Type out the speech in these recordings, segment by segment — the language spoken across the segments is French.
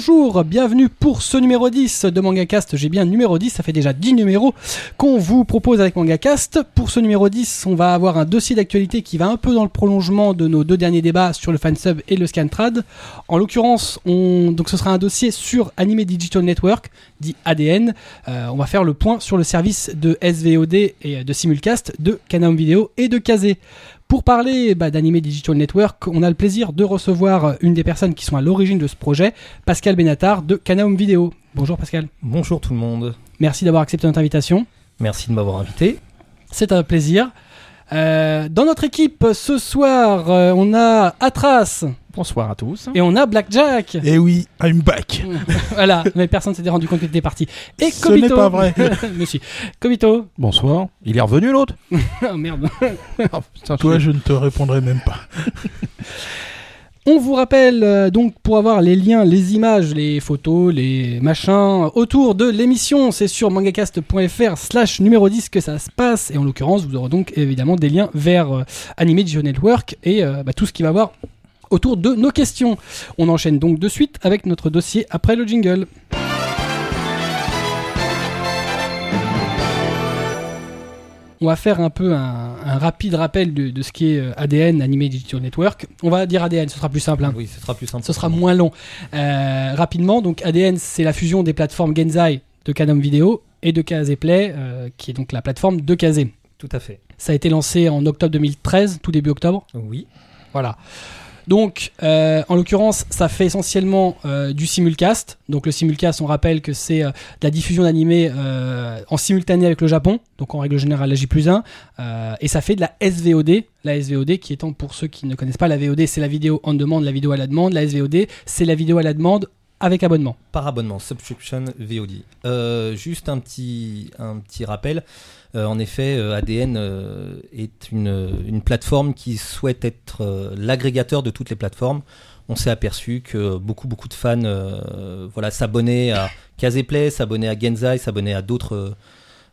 Bonjour, bienvenue pour ce numéro 10 de MangaCast. J'ai bien numéro 10, ça fait déjà 10 numéros qu'on vous propose avec MangaCast. Pour ce numéro 10, on va avoir un dossier d'actualité qui va un peu dans le prolongement de nos deux derniers débats sur le fansub et le scantrad. En l'occurrence, ce sera un dossier sur Anime Digital Network, dit ADN. Euh, on va faire le point sur le service de SVOD et de simulcast de Canam Video et de Kazé. Pour parler bah, d'Anime Digital Network, on a le plaisir de recevoir une des personnes qui sont à l'origine de ce projet, Pascal Benatar de Canaum Vidéo. Bonjour Pascal. Bonjour tout le monde. Merci d'avoir accepté notre invitation. Merci de m'avoir invité. C'est un plaisir. Euh, dans notre équipe ce soir, euh, on a Atras. Bonsoir à tous. Et on a Blackjack. Et oui, I'm back. voilà, mais personne s'était rendu compte qu'il était parti. Et Ce n'est Kobito. pas vrai. Monsieur. Kobito. Bonsoir. Il est revenu l'autre oh merde. Oh, putain, Toi, je- je ne te répondrai même pas. On vous rappelle euh, donc pour avoir les liens, les images, les photos, les machins autour de l'émission, c'est sur mangacast.fr slash numéro 10 que ça se passe. Et en l'occurrence, vous aurez donc évidemment des liens vers euh, Anime Digital Network et euh, bah, tout ce qui va avoir autour de nos questions. On enchaîne donc de suite avec notre dossier après le jingle. On va faire un peu un, un rapide rappel de, de ce qui est euh, ADN, Anime Digital Network. On va dire ADN, ce sera plus simple. hein. Oui, ce sera plus simple. Ce sera moins long. Euh, rapidement, donc ADN, c'est la fusion des plateformes Genzai de Canon Video et de Kazé-Play, euh, qui est donc la plateforme de Kazé. Tout à fait. Ça a été lancé en octobre 2013, tout début octobre. Oui. Voilà. Donc, euh, en l'occurrence, ça fait essentiellement euh, du simulcast. Donc, le simulcast, on rappelle que c'est euh, de la diffusion d'animés en simultané avec le Japon, donc en règle générale la J plus 1. Euh, et ça fait de la SVOD. La SVOD, qui étant pour ceux qui ne connaissent pas, la VOD, c'est la vidéo on demande, la vidéo à la demande. La SVOD, c'est la vidéo à la demande avec abonnement. Par abonnement, subscription VOD. Juste un petit, un petit rappel. Euh, en effet, euh, ADN euh, est une, plateforme qui souhaite être l'agrégateur de toutes les plateformes. On s'est aperçu que beaucoup, beaucoup de fans s'abonnaient à Kazéplay, s'abonnaient à Genzai, s'abonnaient à d'autres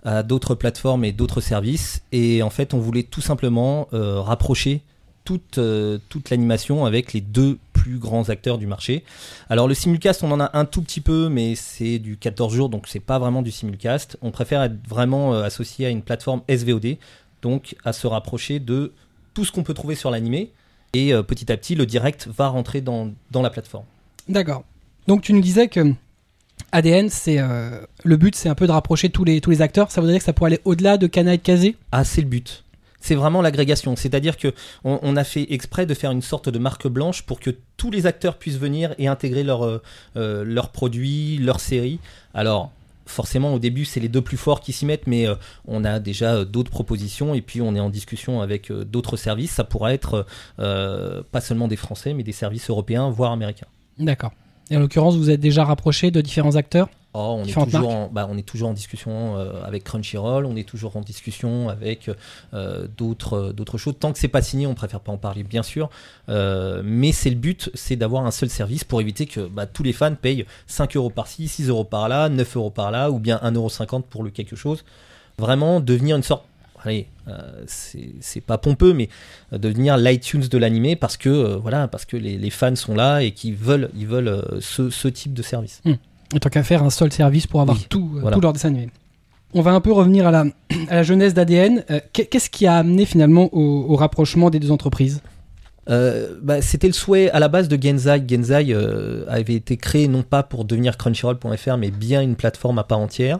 à plateformes et d'autres services. Et en fait, on voulait tout simplement rapprocher toute, euh, toute l'animation avec les deux plus grands acteurs du marché. Alors le simulcast, on en a un tout petit peu, mais c'est du 14 jours, donc c'est pas vraiment du simulcast. On préfère être vraiment euh, associé à une plateforme SVOD, donc à se rapprocher de tout ce qu'on peut trouver sur l'animé. Et euh, petit à petit, le direct va rentrer dans, dans la plateforme. D'accord. Donc, tu nous disais que ADN, c'est le but, c'est un peu de rapprocher tous les, tous les acteurs. Ça voudrait dire que ça pourrait aller au-delà de Kana et de Kazé Ah, c'est le but. C'est vraiment l'agrégation. C'est-à-dire que on, a fait exprès de faire une sorte de marque blanche pour que tous les acteurs puissent venir et intégrer leurs euh, euh, produits, leurs séries. Alors, forcément, au début, c'est les deux plus forts qui s'y mettent, mais euh, on a déjà d'autres propositions et puis on est en discussion avec d'autres services. Ça pourrait être pas seulement des Français, mais des services européens, voire américains. D'accord. Et en l'occurrence, vous êtes déjà rapproché de différents acteurs? Oh, on, est Différentes toujours en, bah, on est toujours en discussion euh, avec Crunchyroll, on est toujours en discussion avec euh, d'autres euh, d'autres choses. Tant que c'est pas signé, on préfère pas en parler, bien sûr. Euh, mais c'est le but, c'est d'avoir un seul service pour éviter que bah, tous les fans payent 5 euros par-ci, 6 euros par-là, 9 euros par-là, ou bien 1,50 euro pour le quelque chose. Vraiment devenir une sorte. Allez, euh, c'est pas pompeux, mais devenir l'iTunes de l'animé parce que euh, voilà, parce que les, les fans sont là et qu'ils veulent, ils veulent euh, ce, ce type de service. En tant qu'à faire un seul service pour avoir Oui, tout, euh, voilà. tout leur dessin animé. On va un peu revenir à la, à la jeunesse d'ADN. Euh, qu'est- Qu'est-ce qui a amené finalement au, au rapprochement des deux entreprises? Euh, bah, c'était le souhait à la base de Genzai. Genzai euh, avait été créé non pas pour devenir Crunchyroll.fr, mais bien une plateforme à part entière.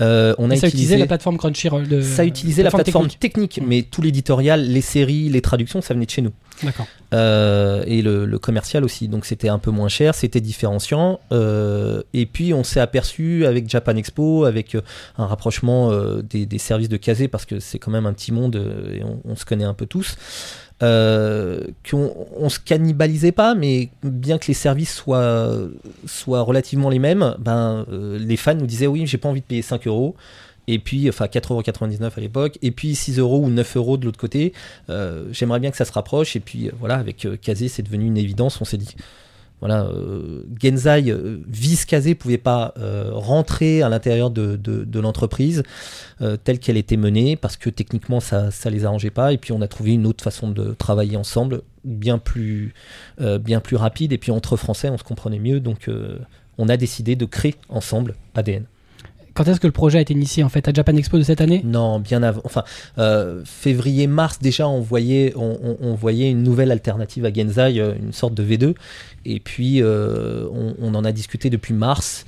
Euh, on a Ça utilisé, utilisait la plateforme Crunchyroll. De, ça utilisait la plateforme technique. technique, Mm. mais tout l'éditorial, les séries, les traductions, ça venait de chez nous. D'accord. Euh, et le, le commercial aussi. Donc c'était un peu moins cher, c'était différenciant. Euh, et puis on s'est aperçu avec Japan Expo, avec euh, un rapprochement euh, des, des services de Kazé, parce que c'est quand même un petit monde euh, et on, on se connaît un peu tous. Euh, qu'on on se cannibalisait pas, mais bien que les services soient, soient relativement les mêmes, ben, euh, les fans nous disaient oui, j'ai pas envie de payer 5 euros. Et puis, enfin 4,99€ à l'époque, et puis 6 euros ou 9 euros de l'autre côté. Euh, J'aimerais bien que ça se rapproche. Et puis voilà, avec Kazé, c'est devenu une évidence. On s'est dit, voilà, euh, Genzai, euh, pouvait pas euh, rentrer à l'intérieur de, l'entreprise euh, telle qu'elle était menée parce que techniquement ça ça les arrangeait pas. Et puis on a trouvé une autre façon de travailler ensemble bien plus, euh, bien plus rapide. Et puis entre Français, on se comprenait mieux. Donc on a décidé de créer ensemble ADN. Quand est-ce que le projet a été initié en fait? À Japan Expo de cette année? Non, bien avant. Enfin, euh, février-mars déjà, on voyait, on, on- on voyait une nouvelle alternative à Genzai, euh, une sorte de V2. Et puis, euh, on, on en a discuté depuis mars.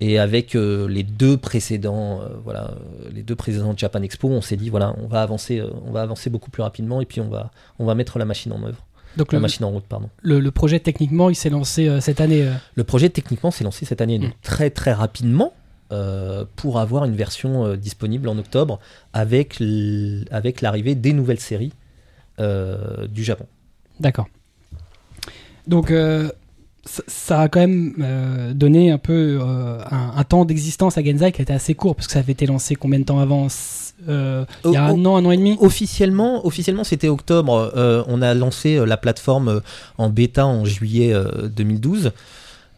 Et avec euh, les deux précédents, voilà, les deux précédents de Japan Expo, on s'est dit voilà, on va avancer, on va avancer beaucoup plus rapidement et puis on va, on va mettre la machine en œuvre, Donc la le, machine en route, pardon. le- le projet techniquement il s'est lancé euh, cette année. euh? Le projet techniquement s'est lancé cette année, donc Mm. très très rapidement euh, pour avoir une version euh, disponible en octobre avec l'arrivée des nouvelles séries euh, du Japon. D'accord. Donc ça, ça a quand même donné un peu un, un temps d'existence à Genzai qui a été assez court parce que ça avait été lancé combien de temps avant Il y a un an, un an et demi? Officiellement, officiellement c'était octobre. on a lancé la plateforme en bêta en juillet euh, 2012.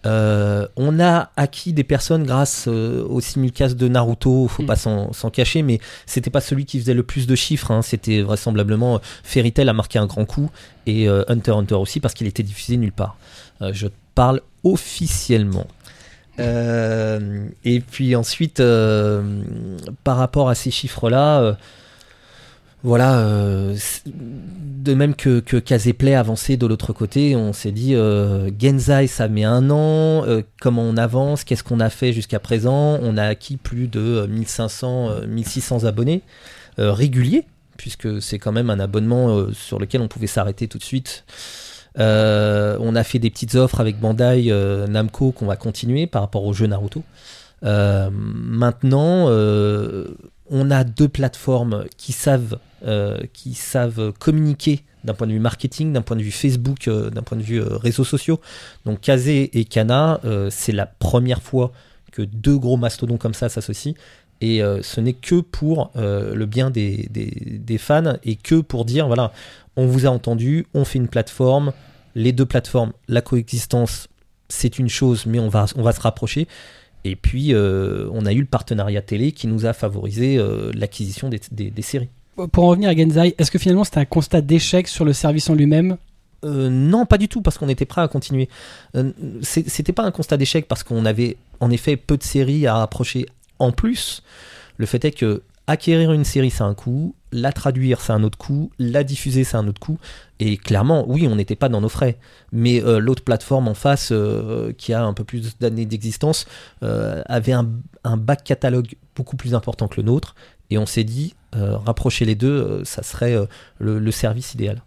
Euh, on a acquis des personnes grâce euh, au simulcast de Naruto, faut Mm. pas s'en cacher, mais c'était pas celui qui faisait le plus de chiffres. hein. C'était vraisemblablement euh, Fairy Tail a marqué un grand coup et euh, Hunter x Hunter aussi parce qu'il était diffusé nulle part. Je parle officiellement. Et puis ensuite, par rapport à ces chiffres-là, voilà, euh, de même que, que Kazeplay avançait de l'autre côté, on s'est dit euh, Genzai ça met un an, euh, comment on avance, qu'est-ce qu'on a fait jusqu'à présent? On a acquis plus de euh, 1500, euh, 1600 abonnés réguliers, puisque c'est quand même un abonnement sur lequel on pouvait s'arrêter tout de suite. On a fait des petites offres avec Bandai Namco qu'on va continuer par rapport au jeu Naruto. Maintenant, on a deux plateformes qui savent, euh, qui communiquer d'un point de vue marketing, d'un point de vue Facebook, euh, d'un point de vue euh, réseaux sociaux. Donc Kazé et Kana, c'est la première fois que deux gros mastodons comme ça s'associent. Et ce n'est que pour le bien des, fans et que pour dire, voilà, on vous a entendu, on fait une plateforme, les deux plateformes, la coexistence, c'est une chose, mais on va se rapprocher. Et puis, euh, on a eu le partenariat télé qui nous a favorisé euh, l'acquisition des, des- des séries. Pour en revenir à Genzai, est-ce que finalement c'était un constat d'échec sur le service en lui-même? Euh, non, pas du tout, parce qu'on était prêt à continuer. Euh, C'était pas un constat d'échec parce qu'on avait en effet peu de séries à rapprocher. En plus, le fait est que acquérir une série, c'est un coût, la traduire, c'est un autre coût, la diffuser, c'est un autre coût. Et clairement, oui, on n'était pas dans nos frais. Mais euh, l'autre plateforme en face, euh, qui a un peu plus d'années d'existence, euh, avait un, back catalogue beaucoup plus important que le nôtre. Et on s'est dit, rapprocher les deux, ça serait le- le service idéal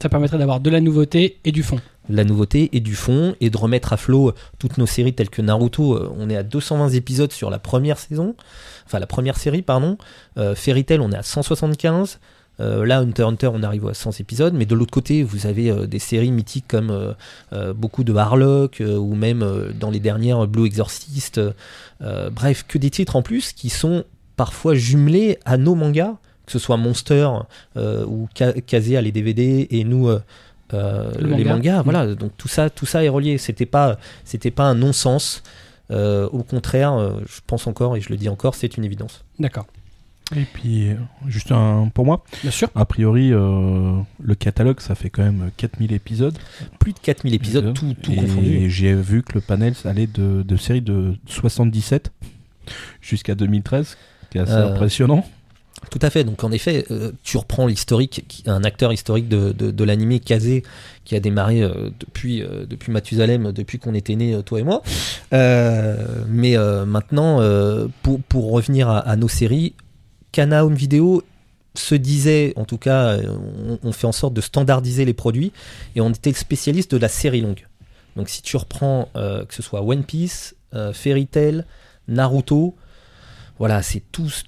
Ça permettrait d'avoir de la nouveauté et du fond. La nouveauté et du fond et de remettre à flot toutes nos séries telles que Naruto. euh, On est à 220 épisodes sur la première saison, enfin la première série, pardon. Euh, Fairy Tail, on est à 175. Euh, là, Hunter Hunter, on arrive à 100 épisodes, mais de l'autre côté, vous avez euh, des séries mythiques comme euh, euh, beaucoup de Harlock euh, ou même euh, dans les dernières Blue Exorcist. euh, bref, que des titres en plus qui sont parfois jumelés à nos mangas, que ce soit Monster euh, ou Ka- Kaze à les DVD et nous euh, Le les manga. mangas. Mm. Voilà, donc tout ça, tout ça est relié. C'était pas, c'était pas un non-sens. Euh, au contraire, euh, je pense encore et je le dis encore, c'est une évidence. D'accord. Et puis, juste un pour moi, Bien sûr. a priori, euh, le catalogue, ça fait quand même 4000 épisodes. Plus de 4000 épisodes, tout, tout et confondu. j'ai vu que le panel ça allait de, de série de 77 jusqu'à 2013, qui est assez Euh, impressionnant. Tout à fait. Donc en effet, euh, tu reprends l'historique, un acteur historique de, de, Kazé, qui a démarré euh, depuis euh, depuis Mathusalem, depuis qu'on était nés, toi et moi. Mais maintenant, pour pour revenir à, nos séries, Kana Home Video se disait, en tout cas, on, fait en sorte de standardiser les produits, et on était le spécialiste de la série longue. Donc si tu reprends, que ce soit One Piece, Fairy Tail, Naruto, voilà, c'est tous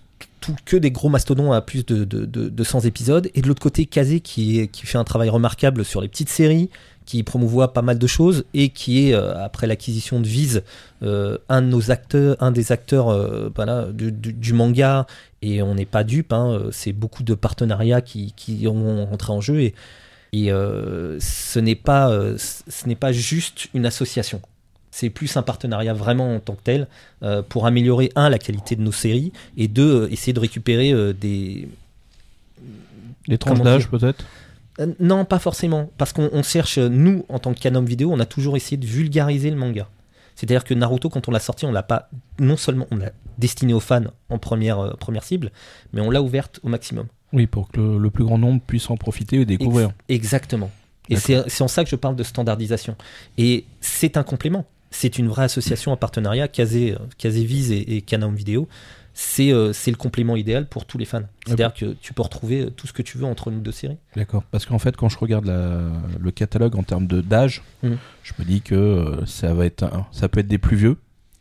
que des gros mastodons à plus de, de, de, de 100 épisodes. Et de l'autre côté, Kazé qui, fait un travail remarquable sur les petites séries, qui promouvoit pas mal de choses et qui est, euh, après l'acquisition de Viz, euh, un de nos acteurs, un des acteurs euh, du, manga. Et on n'est pas dupe, hein, c'est beaucoup de partenariats qui, ont rentré en jeu. Et, et ce n'est pas, ce n'est pas juste une association. C'est plus un partenariat vraiment en tant que tel euh, pour améliorer un la qualité de nos séries et deux euh, essayer de récupérer euh, des Les tranches d'âge peut-être? Non, pas forcément. Parce qu'on on cherche, nous, en tant que Canon Vidéo, on a toujours essayé de vulgariser le manga. C'est-à-dire que Naruto, quand on l'a sorti, on l'a pas, non seulement on l'a destiné aux fans en première, première cible, mais on l'a ouverte au maximum. Oui, pour que le, le plus grand nombre puisse en profiter et découvrir. Exactement. Et c'est en ça que je parle de standardisation. Et c'est un complément. C'est une vraie association en partenariat. Kazé, euh, et, et Canon Vidéo, c'est euh, c'est le complément idéal pour tous les fans. C'est-à-dire que tu peux retrouver euh, tout ce que tu veux entre nous deux séries. D'accord. Parce qu'en fait, quand je regarde la- le catalogue en termes de d'âge, Mhm. je me dis que ça va être, un- ça peut être des plus vieux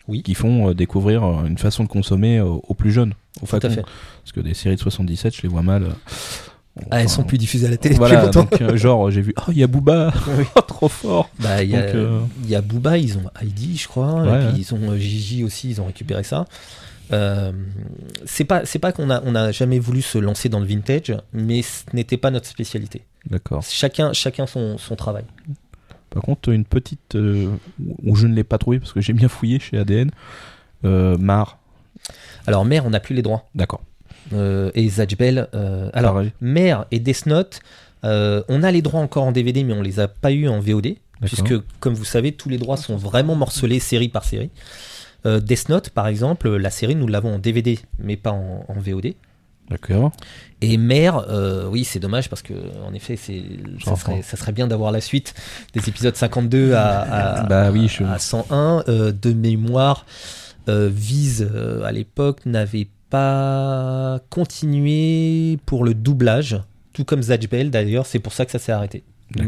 Oui. qui font découvrir une façon de consommer aux plus jeunes. Tout à facon. fait. Parce que des séries de 77, je les vois mal. Ah, elles sont plus diffusées à la télé depuis Voilà, longtemps. donc, euh, genre j'ai vu, oh il y a Booba, Oh, trop fort. Bah, il y, euh, y a Booba, ils ont Heidi, je crois, Ouais, et puis ouais. ils ont euh, Gigi aussi, ils ont récupéré ça. Euh, c'est pas c'est pas qu'on a on a jamais voulu se lancer dans le vintage, mais ce n'était pas notre spécialité. D'accord. Chacun chacun son, son travail. Par contre, une petite euh, où je ne l'ai pas trouvé parce que j'ai bien fouillé chez ADN. Euh, Mar, Alors Mère, on n'a plus les droits. d'accord. Euh, et Zatchbell, euh, alors Pareil. Mère et Death Note, euh, on a les droits encore en DVD, mais on les a pas eu en VOD, puisque comme vous savez, tous les droits sont vraiment morcelés série par série. Death Note, par exemple, la série, nous l'avons en DVD, mais pas en, en VOD. D'accord. Et Mère, euh, oui, c'est dommage parce que en effet, c'est ça serait, ça serait bien d'avoir la suite des épisodes 52 à, à, Bah oui, je- à 101 euh, de mémoire. Euh, Vise à l'époque n'avait pas continué pour le doublage, tout comme Zatch Bell d'ailleurs. C'est pour ça que ça s'est arrêté.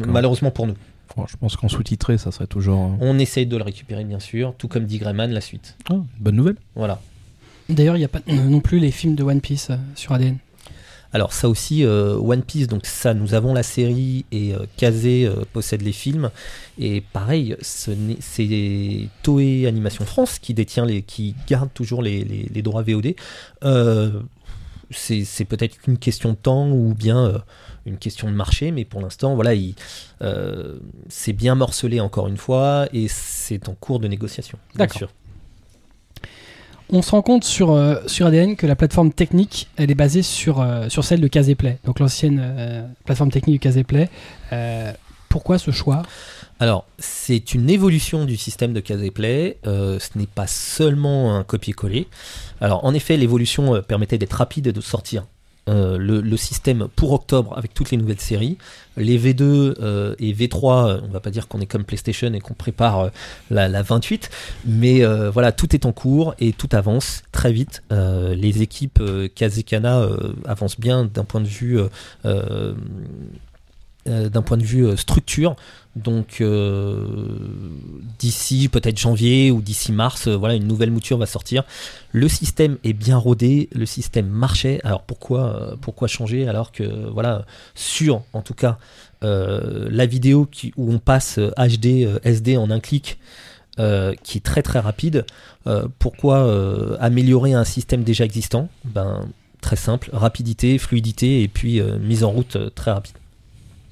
Malheureusement pour nous. Bon, je pense qu'en sous-titré, ça serait toujours euh, On essaye de le récupérer bien sûr, tout comme dit Greyman la suite. ah, bonne nouvelle. Voilà. D'ailleurs, il n'y a pas euh, non plus les films de One Piece euh, sur ADN. Alors ça aussi, euh, One Piece, donc ça, nous avons la série et euh, Kazé euh, possède les films. Et pareil, ce c'est Toei Animation France qui détient les, qui garde toujours les, les- les droits VOD. C'est peut-être qu'une question de temps ou bien une question de marché, mais pour l'instant, voilà, il, c'est bien morcelé encore une fois et c'est en cours de négociation. D'accord. On se rend compte sur, euh, ADN que la plateforme technique, elle est basée sur, euh, celle de Caseplay, donc l'ancienne euh, plateforme technique du Caseplay. Pourquoi ce choix? Alors, c'est une évolution du système de Caseplay. Ce n'est pas seulement un copier-coller. Alors, en effet, l'évolution permettait d'être rapide et de sortir euh, le, système pour octobre avec toutes les nouvelles séries. Les V2 euh, et V3, euh, on va pas dire qu'on est comme PlayStation et qu'on prépare la, la 28, mais voilà, tout est en cours et tout avance très vite. Les équipes Kazekana avancent bien d'un point de vue d'un point de vue euh, structure. Donc euh, d'ici peut-être janvier ou d'ici mars, euh, voilà, une nouvelle mouture va sortir. Le système est bien rodé, le système marchait. Alors pourquoi, euh, pourquoi changer alors que voilà, sur en tout cas euh, la vidéo qui, où on passe euh, HD, euh, SD en un clic, euh, qui est très très rapide. euh, pourquoi euh, améliorer un système déjà existant? Ben très simple, rapidité, fluidité et puis euh, mise en route euh, très rapide.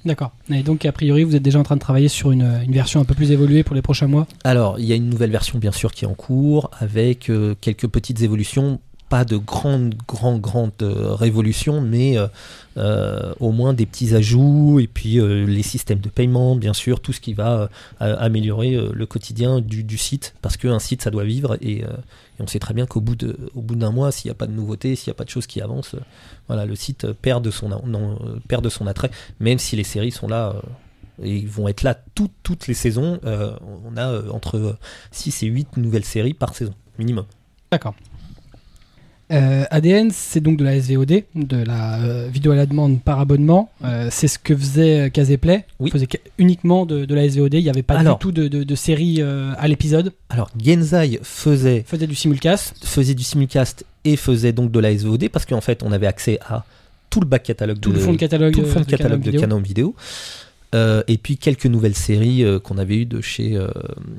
D'accord. Et donc, a priori, vous êtes déjà en train de travailler sur une, version un peu plus évoluée pour les prochains mois? Alors, il y a une nouvelle version bien sûr qui est en cours avec euh, quelques petites évolutions, pas de grandes, grandes, grandes euh, révolutions, mais euh, euh, au moins des petits ajouts et puis euh, les systèmes de paiement, bien sûr, tout ce qui va améliorer le quotidien du, du site, parce qu'un site ça doit vivre et, on sait très bien qu'au bout d'un mois, s'il n'y a pas de nouveautés, s'il n'y a pas de choses qui avancent, voilà, le site perd de son, perd de son attrait, même si les séries sont là. et vont être là toutes, les saisons. on a entre 6 et 8 nouvelles séries par saison, minimum. D'accord. Euh, ADN, c'est donc de la SVOD, de la euh, vidéo à la demande par abonnement. Euh, c'est ce que faisait Caseplay. Oui. Il faisait que- uniquement de, de la SVOD. Il n'y avait pas Alors. du tout de, de, de série à l'épisode. Alors, Genzai faisait, faisait du simulcast. faisait du simulcast et faisait donc de la SVOD parce qu'en fait, on avait accès à tout le back catalogue Tout de, le fond de catalogue, tout le fond de catalogue de vidéo. Canon Vidéo. Euh, et puis quelques nouvelles séries qu'on avait eues de chez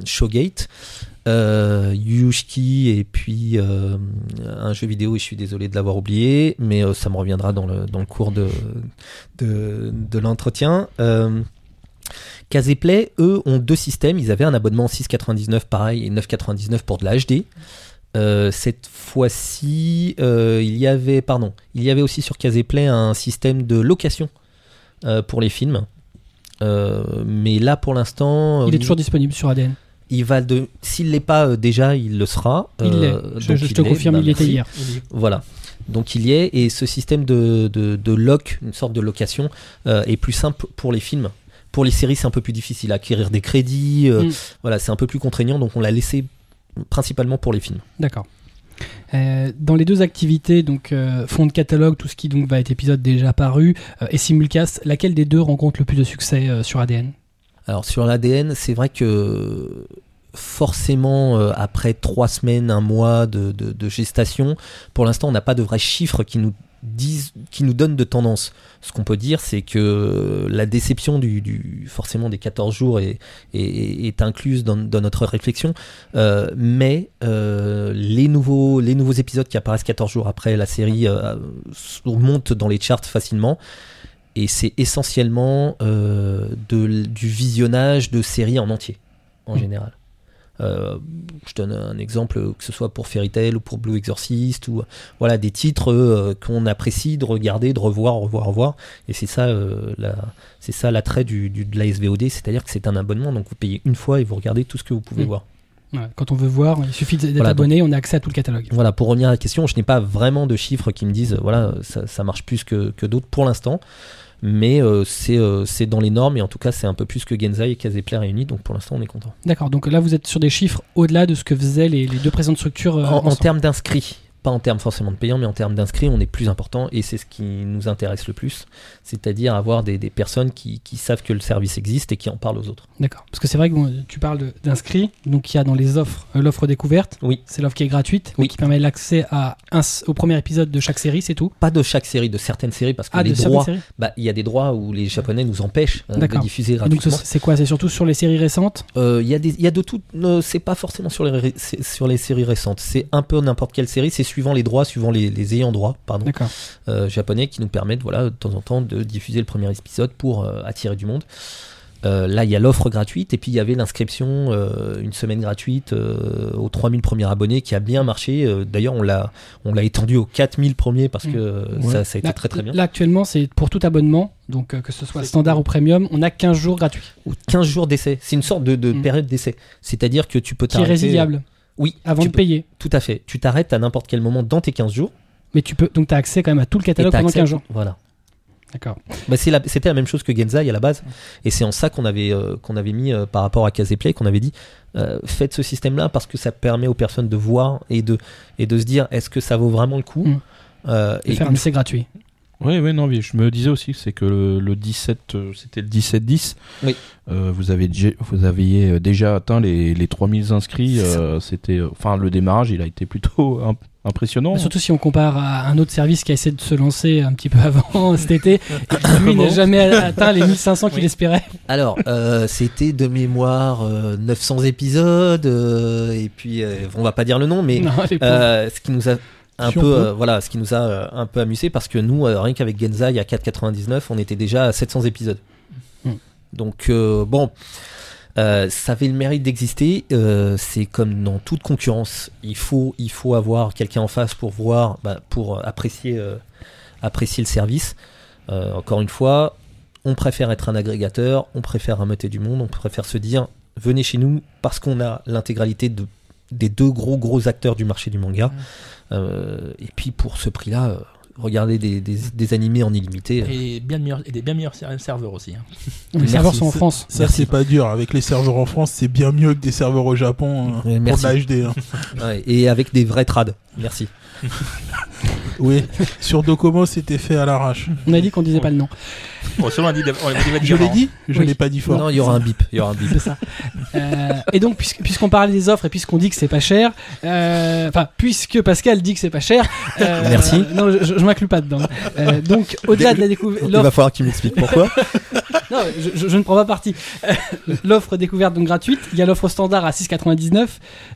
Showgate, euh, Yushki et puis euh, un jeu vidéo, et je suis désolé de l'avoir oublié, mais euh, ça me reviendra dans le, dans le cours de, de, de l'entretien. Euh, Caseplay, eux, ont deux systèmes. Ils avaient un abonnement 6,99 pareil et 9,99 pour de la HD. Euh, cette fois-ci, il y avait, pardon, il y avait aussi sur Caseplay un système de location pour les films. Mais là, pour l'instant, Il est toujours disponible sur ADN. Il va de. S'il l'est pas euh, déjà, il le sera. Il l'est. Euh, Je, te confirme, Bah, il était merci. hier. Voilà. Donc il y est, et ce système de, de, de lock, une sorte de location, euh, est plus simple pour les films. Pour les séries, c'est un peu plus difficile. Acquérir des crédits, euh, Mm. voilà, c'est un peu plus contraignant, donc on l'a laissé principalement pour les films. D'accord. Euh, dans les deux activités, donc euh, fond de catalogue, tout ce qui donc va être épisode déjà paru, euh, et simulcast, laquelle des deux rencontre le plus de succès euh, sur ADN Alors sur l'ADN, c'est vrai que forcément, euh, après trois semaines, un mois de, gestation, pour l'instant, on n'a pas de vrais chiffres qui nous disent, qui nous donnent de tendance. Ce qu'on peut dire, c'est que la déception du, forcément des 14 jours est, incluse dans, notre réflexion, Euh, mais euh, les nouveaux les nouveaux épisodes qui apparaissent 14 jours après la série montent dans les charts facilement. Et c'est essentiellement euh, de, du visionnage de séries en entier, en Mm. général. Euh, je donne un exemple, que ce soit pour Fairy Tail ou pour Blue Exorcist, ou voilà des titres euh, qu'on apprécie de regarder, de revoir, revoir, revoir. Et c'est ça, euh, c'est ça l'attrait du, du- de la SVOD, c'est-à-dire que c'est un abonnement, donc vous payez une fois et vous regardez tout ce que vous pouvez Mm. voir. Ouais, Quand on veut voir, il suffit d'être Voilà, abonné, on a accès à tout le catalogue. Voilà, pour revenir à la question, je n'ai pas vraiment de chiffres qui me disent, voilà, ça, ça marche plus que, que d'autres pour l'instant. Mais euh, c'est euh, c'est dans les normes et en tout cas c'est un peu plus que Genzai et Caseplay réunis donc pour l'instant on est content. D'accord, donc là vous êtes sur des chiffres au-delà de ce que faisaient les, les deux présentes structures. euh, en, termes d'inscrits, pas en termes forcément de payants, mais en termes d'inscrits, on est plus important et c'est ce qui nous intéresse le plus, c'est-à-dire avoir des, des personnes qui, qui savent que le service existe et qui en parlent aux autres. D'accord, parce que c'est vrai que bon, tu parles d'inscrits, donc il y a dans les offres euh, l'offre découverte, Oui. c'est l'offre qui est gratuite, Oui. qui permet l'accès à un au premier épisode de chaque série, c'est tout? Pas de chaque série, de certaines séries, parce que Ah, les droits, bah, il y a des droits où les Japonais nous empêchent euh, de diffuser donc gratuitement. ce- c'est quoi? C'est surtout sur les séries récentes? Euh, Il y, a des- il y a de tout. euh, c'est pas forcément sur les, sur les séries récentes. C'est un peu n'importe quelle série. C'est suivant les droits, suivant les, les ayants droit, pardon, euh, japonais qui nous permettent, voilà, de temps en temps, de diffuser le premier épisode pour euh, attirer du monde. Euh, là, il y a l'offre gratuite et puis il y avait l'inscription, euh, une semaine gratuite euh, aux 3000 premiers abonnés qui a bien marché. Euh, D'ailleurs, on l'a, on l'a étendu aux 4000 premiers parce que Ouais. ça, ça a été Là, très très bien. Là actuellement c'est pour tout abonnement, donc euh, que ce soit standard ou premium, on a 15 jours gratuits, Ou 15 jours d'essai. C'est une sorte de, de Mm. période d'essai. C'est-à-dire que tu peux qui est t'arrêter. résiliable Oui, avant de peux- payer. Tout à fait. Tu t'arrêtes à n'importe quel moment dans tes 15 jours. Mais tu peux donc tu as accès quand même à tout le catalogue pendant accès- 15 jours. Voilà. D'accord. Bah, la- C'était la même chose que Genzai à la base. Et c'est en ça qu'on avait, euh, qu'on avait mis euh, par rapport à Caseplay, qu'on avait dit euh, faites ce système-là parce que ça permet aux personnes de voir et de, et de se dire est-ce que ça vaut vraiment le coup? Mm. Euh, Et et faire un essai gratuit. Oui, oui, non, mais je me disais aussi, c'est que le, le 17, euh, c'était le 17-10. Oui. Euh, vous, avez, vous aviez euh, déjà atteint les, les 3000 inscrits. Euh, c'était, enfin, le démarrage, il a été plutôt imp- impressionnant. Bah, surtout si on compare à un autre service qui a essayé de se lancer un petit peu avant cet été, et qui, lui n'a jamais atteint les 1500 qu'il Oui. espérait. Alors, euh, c'était de mémoire euh, 900 épisodes, euh, et puis euh, on va pas dire le nom, mais Non. Euh, ce qui nous a un Si peu, euh, voilà, ce qui nous a euh, un peu amusé parce que nous, euh, rien qu'avec Genzai à 4,99, on était déjà à 700 épisodes. Hmm. Donc bon, ça avait le mérite d'exister. c'est comme dans toute concurrence, il faut, il faut avoir quelqu'un en face pour voir, bah, pour apprécier, apprécier le service. Encore une fois, on préfère être un agrégateur, on préfère rameuter du monde, on préfère se dire venez chez nous parce qu'on a l'intégralité de, des deux gros gros acteurs du marché du manga. Euh, et puis pour ce prix-là, euh, regardez des, des, des animés en illimité. euh, Et, bien meilleurs, et des bien meilleurs ser- serveurs aussi. hein. les merci. serveurs sont en France. Ça, c'est pas dur. Avec les serveurs en France, c'est bien mieux que des serveurs au Japon hein, pour merci. de la HD. hein. ouais, et avec des vrais trades. Merci. Oui, sur Docomo, c'était fait à l'arrache. On a dit qu'on disait pas le nom. Bon, on dit, on dit Je l'ai dit Je Oui. l'ai pas dit fort. Non, il y aura un bip. Il y aura un bip. C'est ça. Euh, et donc, puisque- puisqu'on parlait des offres et puisqu'on dit que c'est pas cher, euh, enfin, puisque Pascal dit que c'est pas cher, euh, Merci. Non, je, je m'inclus pas dedans. Euh, donc, au-delà de la découverte, Il va falloir qu'il m'explique pourquoi. Non, je, je- je ne prends pas parti. L'offre découverte donc gratuite. Il y a l'offre standard à 6,99,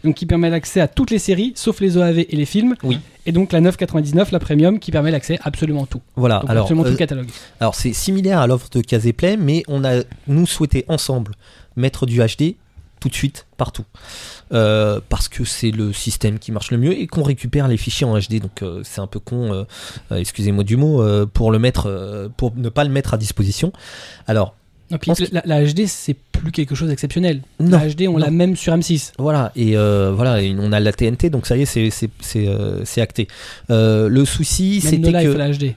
donc qui permet l'accès à toutes les séries, sauf les OAV et les films. Oui. Et donc la 9,99, la premium, qui permet l'accès à absolument tout. voilà. Donc Alors, absolument tout euh, le catalogue. alors c'est similaire à l'offre de Caseplay, mais on a nous souhaité ensemble mettre du HD tout de suite, partout. Euh, parce que c'est le système qui marche le mieux et qu'on récupère les fichiers en HD. Donc euh, c'est un peu con, euh, euh, excusez-moi du mot, euh, pour le mettre, euh, pour ne pas le mettre à disposition. Alors Puis, la, la HD, c'est plus quelque chose d'exceptionnel. La HD, on l'a même sur M6. Voilà, et euh, voilà, et on a la TNT, donc ça y est, c'est c'est c'est euh, c'est acté. Euh, le souci, c'était que la HD.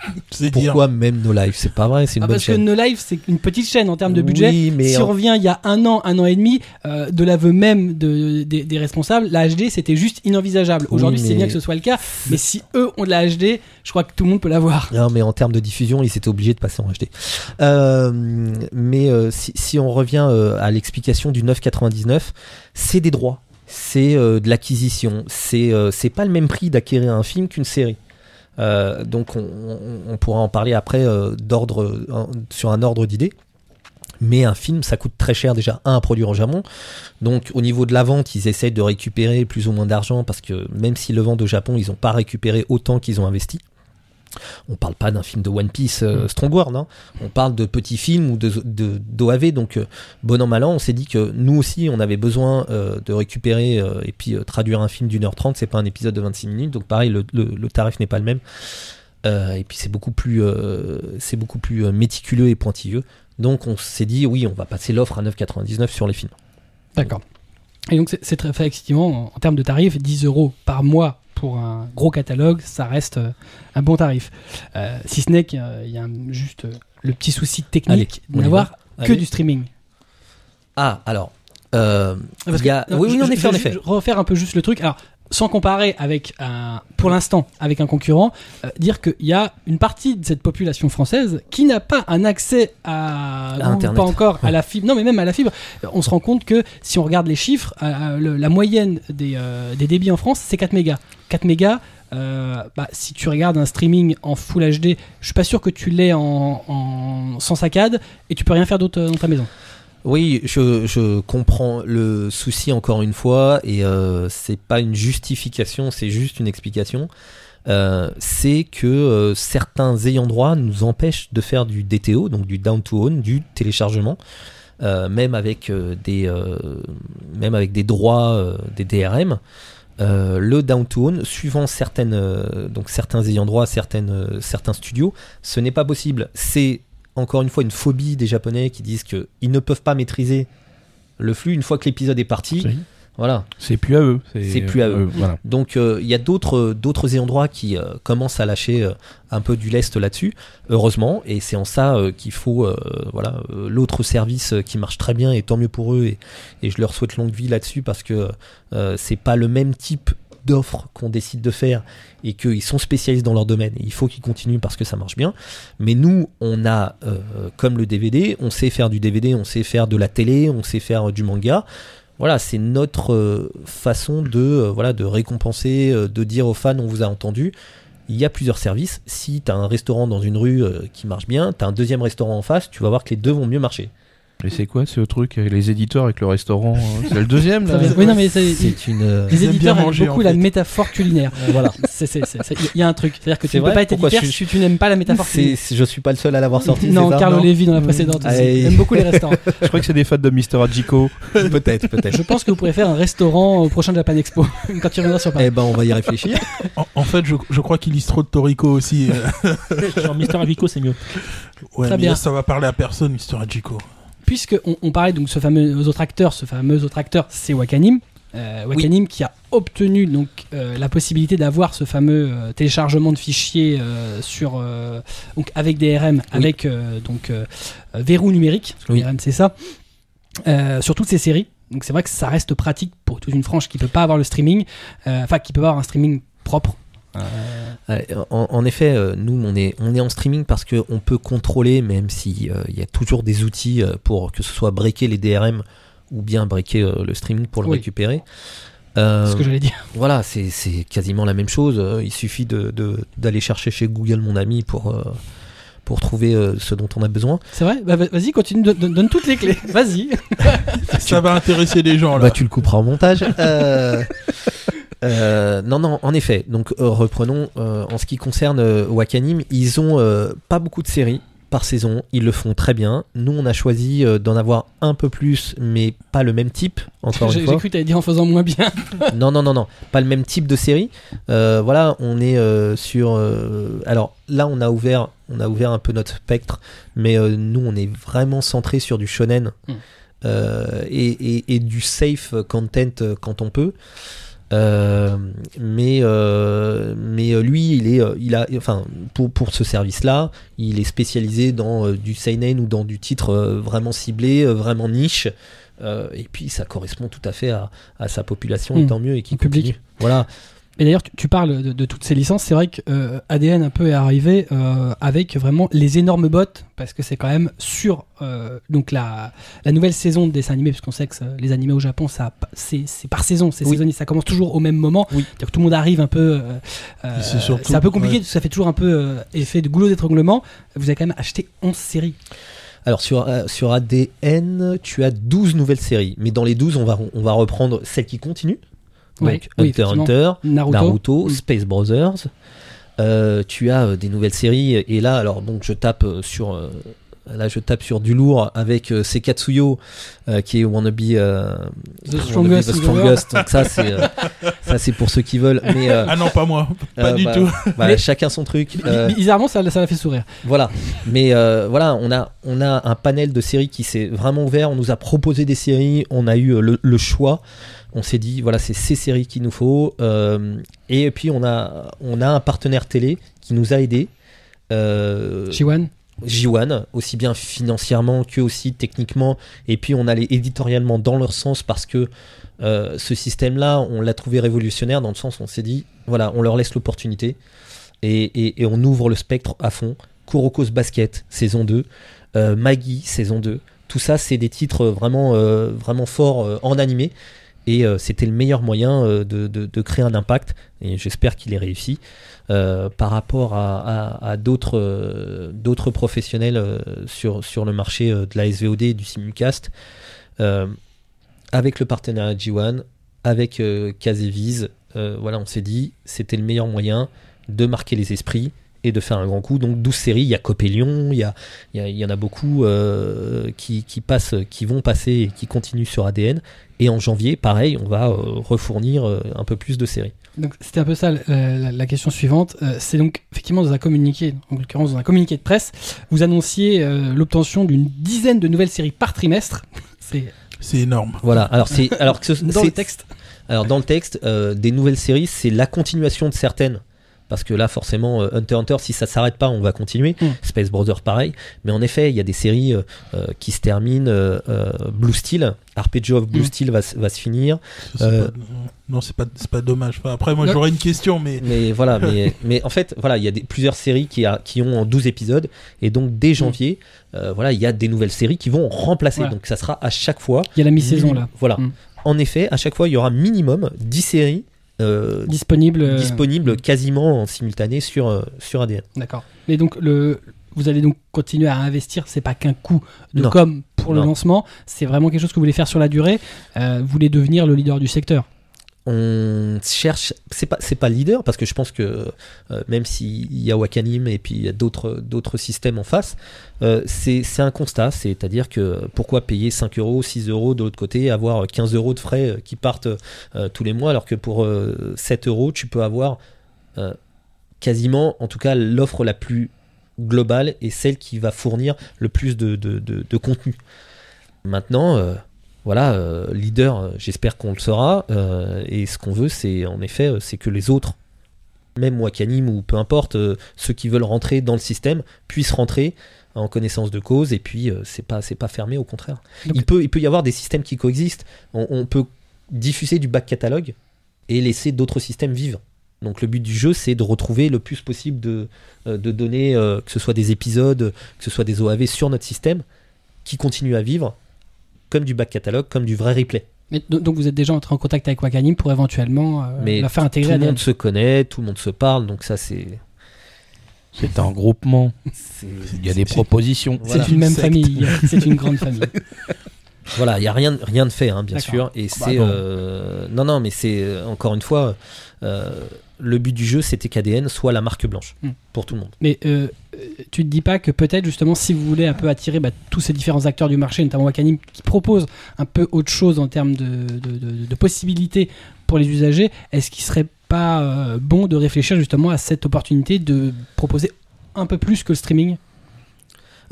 Dire. pourquoi même No Life, c'est pas vrai, c'est une Ah, bonne parce que chaîne. No Life, c'est une petite chaîne en termes de budget. Oui, mais si en- on revient il y a un an, un an et demi, euh, de l'aveu même de, des- des responsables, la HD c'était juste inenvisageable. Oui, Aujourd'hui, c'est bien que ce soit le cas, mais si eux ont de la HD, je crois que tout le monde peut l'avoir. Non, mais en termes de diffusion, ils étaient obligés de passer en HD. Euh, mais euh, si, si on revient euh, à l'explication du 9,99, c'est des droits, c'est euh, de l'acquisition, c'est euh, c'est pas le même prix d'acquérir un film qu'une série. Euh, donc on, on- pourra en parler après euh, d'ordre sur un ordre d'idée. Mais un film, ça coûte très cher déjà, un, à produire au Japon. Donc au niveau de la vente, ils essayent de récupérer plus ou moins d'argent parce que même s'ils le vendent au Japon, ils n'ont pas récupéré autant qu'ils ont investi. On parle pas d'un film de One Piece euh, Strongworld, hein. on parle de petits films ou de d'OAV. donc euh, bon an mal an, on s'est dit que nous aussi, on avait besoin euh, de récupérer euh, et puis traduire un film d'une heure trente. C'est pas un épisode de 26 minutes, donc pareil, le, le- le tarif n'est pas le même. Et puis c'est beaucoup plus, c'est beaucoup plus méticuleux et pointilleux. Donc on s'est dit oui, on va passer l'offre à 9,99 sur les films. D'accord. Et donc, c'est- très fait, effectivement, en, en termes de tarifs, 10 euros par mois pour un gros catalogue, ça reste euh, un bon tarif. Euh, si ce n'est qu'il y a- juste euh, le petit souci technique d'avoir que du streaming. Ah alors, euh, Parce il y a- que- non, oui, oui, en effet, en effet. refaire un peu juste le truc. Alors, sans comparer avec un, pour l'instant, avec un concurrent, euh, dire qu'il y a une partie de cette population française qui n'a pas un accès à, Internet. pas encore à la fibre. Non, mais même à la fibre. Euh, On se rend compte que si on regarde les chiffres, euh, le- la moyenne des, euh, des débits en France, c'est 4 mégas. 4 mégas. euh, bah, si tu regardes un streaming en Full HD, je suis pas sûr que tu l'aies en, en- sans saccade et tu peux rien faire d'autre euh, dans ta maison. Oui, je, comprends le souci encore une fois, et euh, c'est pas une justification, c'est juste une explication. Euh, c'est que euh, certains ayants droit nous empêchent de faire du DTO, donc du down to own, du téléchargement, euh, même avec des même avec des droits, des DRM. Euh, le down to own, suivant certaines, donc certains ayants droit, certaines, certains studios, ce n'est pas possible. C'est encore une fois une phobie des Japonais qui disent qu'ils ne peuvent pas maîtriser le flux une fois que l'épisode est parti. Oui. Voilà. C'est plus à eux. C'est plus à eux. voilà. Donc euh, il y a d'autres d'autres ayants droit qui euh, commencent à lâcher euh, un peu du lest là-dessus, heureusement, et c'est en ça euh, qu'il faut euh, voilà euh, l'autre service euh, qui marche très bien et tant mieux pour eux et, et je leur souhaite longue vie là-dessus parce que euh, c'est pas le même type d'offre qu'on décide de faire et qu'ils sont spécialistes dans leur domaine et il faut qu'ils continuent parce que ça marche bien. Mais nous, on a euh, comme le DVD, on sait faire du DVD, on sait faire de la télé, on sait faire euh, du manga voilà, c'est notre euh, façon de, voilà, de récompenser, de dire aux fans on vous a entendu. Il y a plusieurs services. Si tu as un restaurant dans une rue qui marche bien, tu as un deuxième restaurant en face, tu vas voir que les deux vont mieux marcher. Et c'est quoi ce truc avec les éditeurs avec le restaurant hein C'est le deuxième là oui, non, mais c'est- une. euh, Les éditeurs aiment beaucoup en la métaphore culinaire. voilà. Il y a un truc, c'est-à-dire que tu ne peux pas être Pourquoi éditeur si tu n'aimes pas la métaphore culinaire. je suis pas le seul à l'avoir sorti. non, Carlo Non Lévy dans la précédente aussi. Allez. Il aime beaucoup les restaurants. Je crois que c'est des fans de Mister Hachiko. peut-être, peut-être. Je pense que vous pourrez faire un restaurant au prochain Japan Expo quand tu reviendras sur Paris. Eh ben, on va y réfléchir. En, en fait, je, je crois qu'il lise trop de Toriko aussi. Genre Mister Avico, c'est mieux. ouais, Très mais bien. ça va parler à personne, Mister Hachiko. Puisque on, on parlait donc de ce fameux autre acteur, ce fameux autre acteur, c'est Wakanim. Euh, Wakanim qui a obtenu donc euh, la possibilité d'avoir ce fameux euh, téléchargement de fichiers sur donc avec des RM, avec donc verrou numérique, parce que Oui. les RM c'est ça, sur toutes ces séries. Donc c'est vrai que ça reste pratique pour toute une frange qui peut pas avoir le streaming, enfin qui peut pas avoir un streaming propre. Ouais, en, en effet, euh, nous, on est, on est en streaming parce qu'on peut contrôler, même s'il il y a toujours des outils euh, pour que ce soit breaker les DRM ou bien breaker euh, le streaming pour le Oui. récupérer. Euh, C'est ce que j'allais dire. voilà, c'est c'est quasiment la même chose. Euh, Il suffit de- de- d'aller chercher chez Google mon ami pour, euh, pour trouver euh, ce dont on a besoin. C'est vrai? Bah, va- Vas-y, continue, donne, toutes les clés. Vas-y. Ça va intéresser les gens là. Bah, tu le couperas au montage. Euh, euh, non, non, en effet. Donc, euh, reprenons. euh, en ce qui concerne euh, Wakanim, ils ont euh, pas beaucoup de séries. par saison, ils le font très bien. Nous, on a choisi euh, d'en avoir un peu plus, mais pas le même type, encore J'ai une j'ai fois. cru que t'allais dire en faisant moins bien. non, non, non, non, pas le même type de série. Euh, voilà, on est euh, sur. euh, alors là, on a ouvert, on a ouvert un peu notre spectre, mais euh, nous, on est vraiment centré sur du shonen Mm. euh, et, et- et du safe content quand on peut. Euh, mais euh, mais euh, lui, il est, il a, enfin, pour pour ce service-là, il est spécialisé dans euh, du seinen ou dans du titre vraiment ciblé, vraiment niche. Et puis ça correspond tout à fait à, à sa population, et Mm. tant mieux, et qui public. Voilà. Et d'ailleurs, tu, tu parles de, de toutes ces licences. C'est vrai que euh, ADN un peu est arrivé euh, avec vraiment les énormes bots parce que c'est quand même sur euh, donc la, la nouvelle saison de dessin animé puisqu'on sait que les animés au Japon ça c'est par saison, c'est Oui. saisonnier, ça commence toujours au même moment. Oui. Donc tout le monde arrive un peu. euh, euh, c'est surtout- c'est un peu compliqué, ouais. ça fait toujours un peu euh, effet de goulot d'étranglement. Vous avez quand même acheté 11 séries. Alors sur, euh, sur ADN, tu as 12 nouvelles séries, mais dans les 12, on va, on va reprendre celles qui continuent. Donc oui, Hunter. Hunter, Naruto. Naruto, Mm. Space Brothers. Euh, tu as euh, des nouvelles séries et là alors donc je tape euh, sur euh, là je tape sur du lourd avec euh, Sekatsuyo euh, qui est wannabe euh, The Strongest the in the strongest. donc ça c'est euh, ça c'est pour ceux qui veulent mais euh, Ah non, pas moi. Pas euh, du bah, tout. bah, Mais- chacun son truc Euh, Bizarrement, ça ça l'a fait sourire. voilà, mais euh, voilà, on a, on a un panel de séries qui s'est vraiment ouvert. On nous a proposé des séries, on a eu euh, le, le choix. On s'est dit, voilà, c'est ces séries qu'il nous faut. Euh, et puis on a, on a un partenaire télé qui nous a aidés. Euh, Chiwan. J1, aussi bien financièrement que aussi techniquement, et puis on allait éditorialement dans leur sens parce que euh, ce système-là, on l'a trouvé révolutionnaire dans le sens où on s'est dit, voilà, on leur laisse l'opportunité et, et- et on ouvre le spectre à fond. Kuroko's Basket, saison 2, euh, Maggie, saison 2, tout ça, c'est des titres vraiment, vraiment forts en animé. Et euh, c'était le meilleur moyen euh, de, de- créer un impact, et j'espère qu'il est réussi, euh, par rapport à, à- d'autres d'autres professionnels sur, sur le marché de la SVOD et du simulcast. Avec le partenariat G1, avec euh, voilà, on s'est dit c'était le meilleur moyen de marquer les esprits et de faire un grand coup. Donc 12 séries, il y a Copélion, il y, a, il y, a- il y en a beaucoup euh, qui, qui passent, qui vont passer et qui continuent sur ADN. Et en janvier, pareil, on va euh, refournir euh, un peu plus de séries. Donc c'était un peu ça la, la- la question suivante. Euh, c'est donc effectivement dans un communiqué, en l'occurrence dans un communiqué de presse, vous annonciez euh, l'obtention d'une dizaine de nouvelles séries par trimestre. C'est C'est énorme. Voilà. Alors c'est alors que ce- dans c'est- le texte. Alors dans le texte, euh, des nouvelles séries, c'est la continuation de certaines. Parce que là, forcément, euh, Hunter x Hunter, si ça s'arrête pas, on va continuer. Mm. Space Brothers, pareil. Mais en effet, il y a des séries euh, euh, qui se terminent. euh, euh, Blue Steel, Arpeggio of Blue Mm. Steel va, se- va se finir. Ça, Euh, pas- Non, c'est pas, c'est pas dommage. Enfin, après, moi, Non. j'aurais une question, mais Mais voilà, mais, mais en fait, voilà, il y a des, plusieurs séries qui, a, qui ont en 12 épisodes. Et donc, dès janvier, euh, voilà, il y a des nouvelles séries qui vont remplacer. Voilà. Donc, ça sera à chaque fois. Il y a la mi-saison là, Voilà. En effet, à chaque fois, il y aura minimum 10 séries euh, disponible. euh, disponibles quasiment en simultané sur, euh, sur ADN. D'accord. Et donc le vous allez donc continuer à investir, c'est pas qu'un coût de Non. com pour le lancement, c'est vraiment quelque chose que vous voulez faire sur la durée. Euh, vous voulez devenir le leader du secteur. On cherche, c'est pas c'est pas le leader parce que je pense que euh, même s'il y a Wakanim et puis il y a d'autres d'autres systèmes en face, euh, c'est un constat, c'est-à-dire que pourquoi payer 5 euros, 6 euros de l'autre côté, avoir 15 euros de frais euh, qui partent tous les mois alors que pour euh, 7 euros tu peux avoir quasiment, en tout cas l'offre la plus globale et celle qui va fournir le plus de, de, de- contenu. Maintenant, voilà, euh, leader, euh, j'espère qu'on le sera. euh, et ce qu'on veut, c'est en effet, c'est que les autres, même Wakanim ou peu importe, euh, ceux qui veulent rentrer dans le système, puissent rentrer en connaissance de cause. Et puis, c'est pas, c'est pas fermé, au contraire. Donc- il peut, il peut y avoir des systèmes qui coexistent. On, on peut diffuser du back catalogue et laisser d'autres systèmes vivre. Donc le but du jeu, c'est de retrouver le plus possible de, de données, que ce soit des épisodes, que ce soit des OAV sur notre système, qui continuent à vivre, comme du back catalogue, comme du vrai replay. Mais, do- donc vous êtes déjà entré en contact avec Wakanim pour éventuellement euh, Mais la faire Tout intégrer le à des- monde se connaît, tout le monde se parle, donc ça c'est... C'est un groupement. Il y a des propositions. Voilà. C'est une même Secte. famille, c'est une grande famille. Voilà, il y a rien, rien de fait, hein, bien sûr. Et bah c'est non. euh, non, non, mais c'est euh, encore une fois, euh, le but du jeu, c'était qu'ADN soit la marque blanche Hmm. pour tout le monde. Mais euh, tu te dis pas que peut-être justement si vous voulez un peu attirer bah, tous ces différents acteurs du marché, notamment Wakanim, qui proposent un peu autre chose en termes de, de- de- de possibilités pour les usagers, est-ce qu'il serait pas euh, bon de réfléchir justement à cette opportunité de proposer un peu plus que le streaming?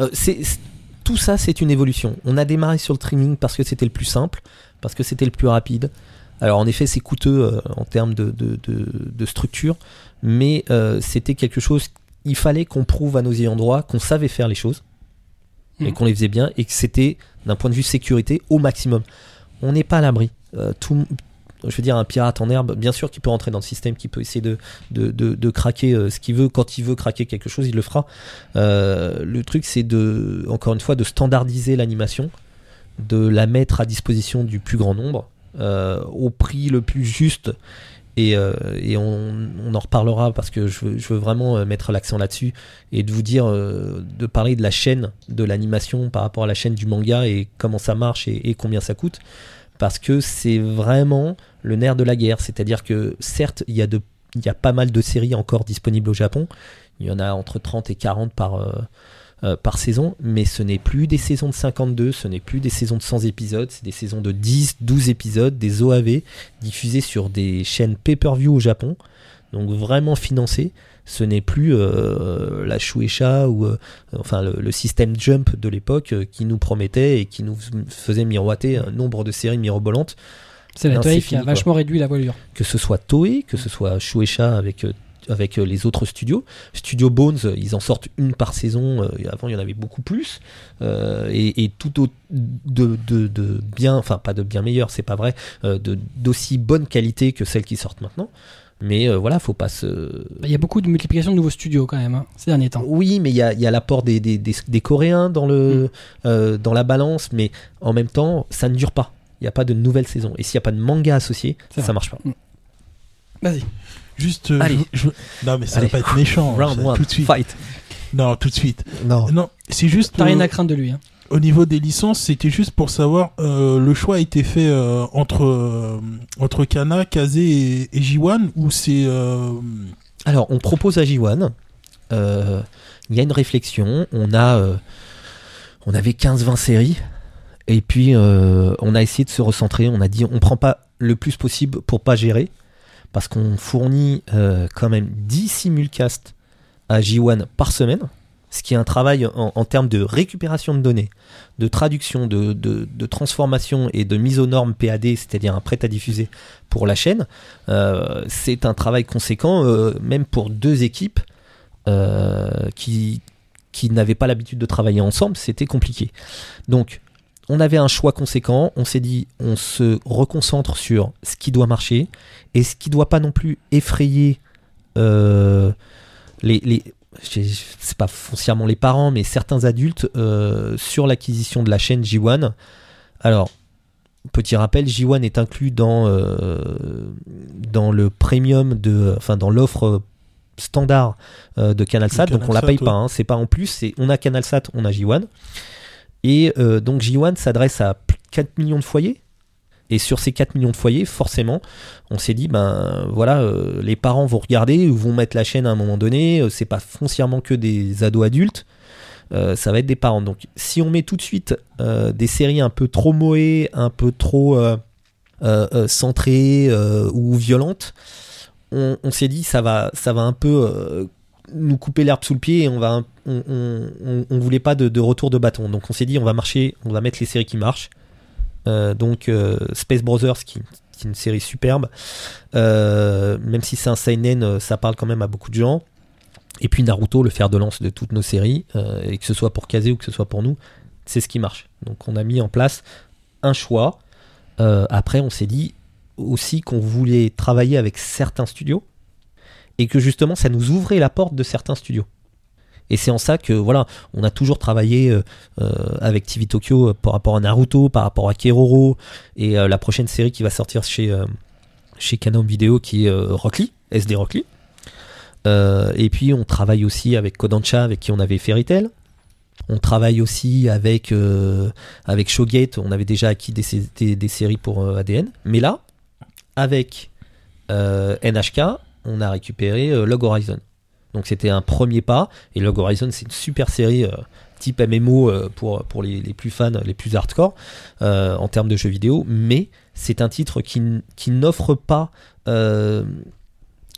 Euh, c'est- tout ça, c'est une évolution. On a démarré sur le streaming parce que c'était le plus simple, parce que c'était le plus rapide. Alors en effet, c'est coûteux euh, en termes de, de- de- de structure, mais euh, c'était quelque chose. Il fallait qu'on prouve à nos ayants droit qu'on savait faire les choses et Mhm. qu'on les faisait bien et que c'était d'un point de vue sécurité au maximum. On n'est pas à l'abri. Euh, tout, je veux dire, un pirate en herbe, bien sûr qu'il peut rentrer dans le système, qu'il peut essayer de, craquer euh, ce qu'il veut. Quand il veut craquer quelque chose, il le fera. Euh, le truc, c'est encore une fois, de standardiser l'animation, de la mettre à disposition du plus grand nombre, euh, au prix le plus juste. Et, on, en reparlera parce que je veux, vraiment mettre l'accent là-dessus et de vous dire, de parler de la chaîne de l'animation par rapport à la chaîne du manga et comment ça marche et combien ça coûte. Parce que c'est vraiment le nerf de la guerre. C'est-à-dire que certes, il y, a pas mal de séries encore disponibles au Japon. Il y en a entre 30 et 40 par, euh, euh, par saison, mais ce n'est plus des saisons de 52, ce n'est plus des saisons de 100 épisodes, c'est des saisons de 10, 12 épisodes, des OAV diffusés sur des chaînes pay-per-view au Japon, donc vraiment financées. Ce n'est plus euh, la Shueisha ou euh, enfin le, le système Jump de l'époque euh, qui nous promettait et qui nous faisait miroiter un nombre de séries mirobolantes C'est la Toei qui a quoi. vachement réduit la voilure. que ce soit Toei, que ce soit Shueisha avec avec les autres studios. Studio Bones, ils en sortent une par saison. avant, il y en avait beaucoup plus. Euh, et, et tout de, de, de bien, enfin pas de bien meilleur, c'est pas vrai, euh, de d'aussi bonne qualité que celles qui sortent maintenant. Mais euh, voilà, faut pas se. Bah, Il y a beaucoup de multiplication de nouveaux studios quand même hein, ces derniers temps. Oui, mais il y a, il y a l'apport des, des, des, des Coréens dans, le, euh, dans la balance, mais en même temps, ça ne dure pas. Il n'y a pas de nouvelle saison. Et s'il n'y a pas de manga associé, ça vrai. marche pas. Vas-y. Juste. euh, Allez. je- je- Non, mais ça Allez. va pas être méchant. Round one, tout de suite. fight. Non, tout de suite. Non. Non, c'est juste. T'as rien euh, à craindre de lui. Hein. Au niveau des licences, c'était juste pour savoir, euh, le choix a été fait euh, entre euh, entre Kana, Kaze et, et J1 ou c'est Alors, on propose à J1. euh, Il y a une réflexion. On a, on avait 15-20 séries. Et puis, on a essayé de se recentrer. On a dit, on prend pas le plus possible pour pas gérer. Parce qu'on fournit quand même 10 simulcasts à J1 par semaine. Ce qui est un travail en, termes de récupération de données, de traduction, de, de- transformation et de mise aux normes PAD, c'est-à-dire un prêt à diffuser pour la chaîne. Euh, c'est un travail conséquent, euh, même pour deux équipes euh, qui, qui n'avaient pas l'habitude de travailler ensemble, c'était compliqué. Donc, on avait un choix conséquent, on s'est dit, on se reconcentre sur ce qui doit marcher et ce qui doit pas non plus effrayer les, les c'est pas foncièrement les parents, mais certains adultes euh, sur l'acquisition de la chaîne J1. Alors, petit rappel, J1 est inclus dans, euh, dans le premium de, enfin dans l'offre standard euh, de CanalSat, donc on la paye pas, hein, c'est pas en plus, c'est on a CanalSat, on a J1. Et donc J1 s'adresse à plus de 4 millions de foyers. Et sur ces 4 millions de foyers, forcément, on s'est dit, ben voilà, euh, les parents vont regarder, ou vont mettre la chaîne à un moment donné, euh, c'est pas foncièrement que des ados adultes, euh, ça va être des parents. Donc si on met tout de suite des séries un peu trop moées, un peu trop centrées ou violentes, on, s'est dit, ça va, ça va un peu nous couper l'herbe sous le pied et on va, on voulait pas de, de retour de bâton. Donc on s'est dit, on va marcher, on va mettre les séries qui marchent. Euh, donc euh, Space Brothers qui, est une série superbe. Euh, même si c'est un seinen ça parle quand même à beaucoup de gens. Et puis Naruto le fer de lance de toutes nos séries et que ce soit pour Kaze ou que ce soit pour nous c'est ce qui marche. Donc on a mis en place un choix. Après on s'est dit aussi qu'on voulait travailler avec certains studios et que justement ça nous ouvrait la porte de certains studios et c'est en ça que voilà, on a toujours travaillé euh, euh, avec TV Tokyo euh, par rapport à Naruto, par rapport à Keroro et la prochaine série qui va sortir chez chez Canon Video qui est Rock SD Rock et puis on travaille aussi avec Kodansha avec qui on avait Fairy Tail. On travaille aussi avec euh, avec Showgate. On avait déjà acquis des, des- séries pour ADN, mais là, avec NHK, on a récupéré Log Horizon. Donc c'était un premier pas. Et Log Horizon, c'est une super série euh, type MMO euh, pour les, plus fans, les plus hardcore euh, en termes de jeux vidéo. Mais c'est un titre qui, qui n'offre pas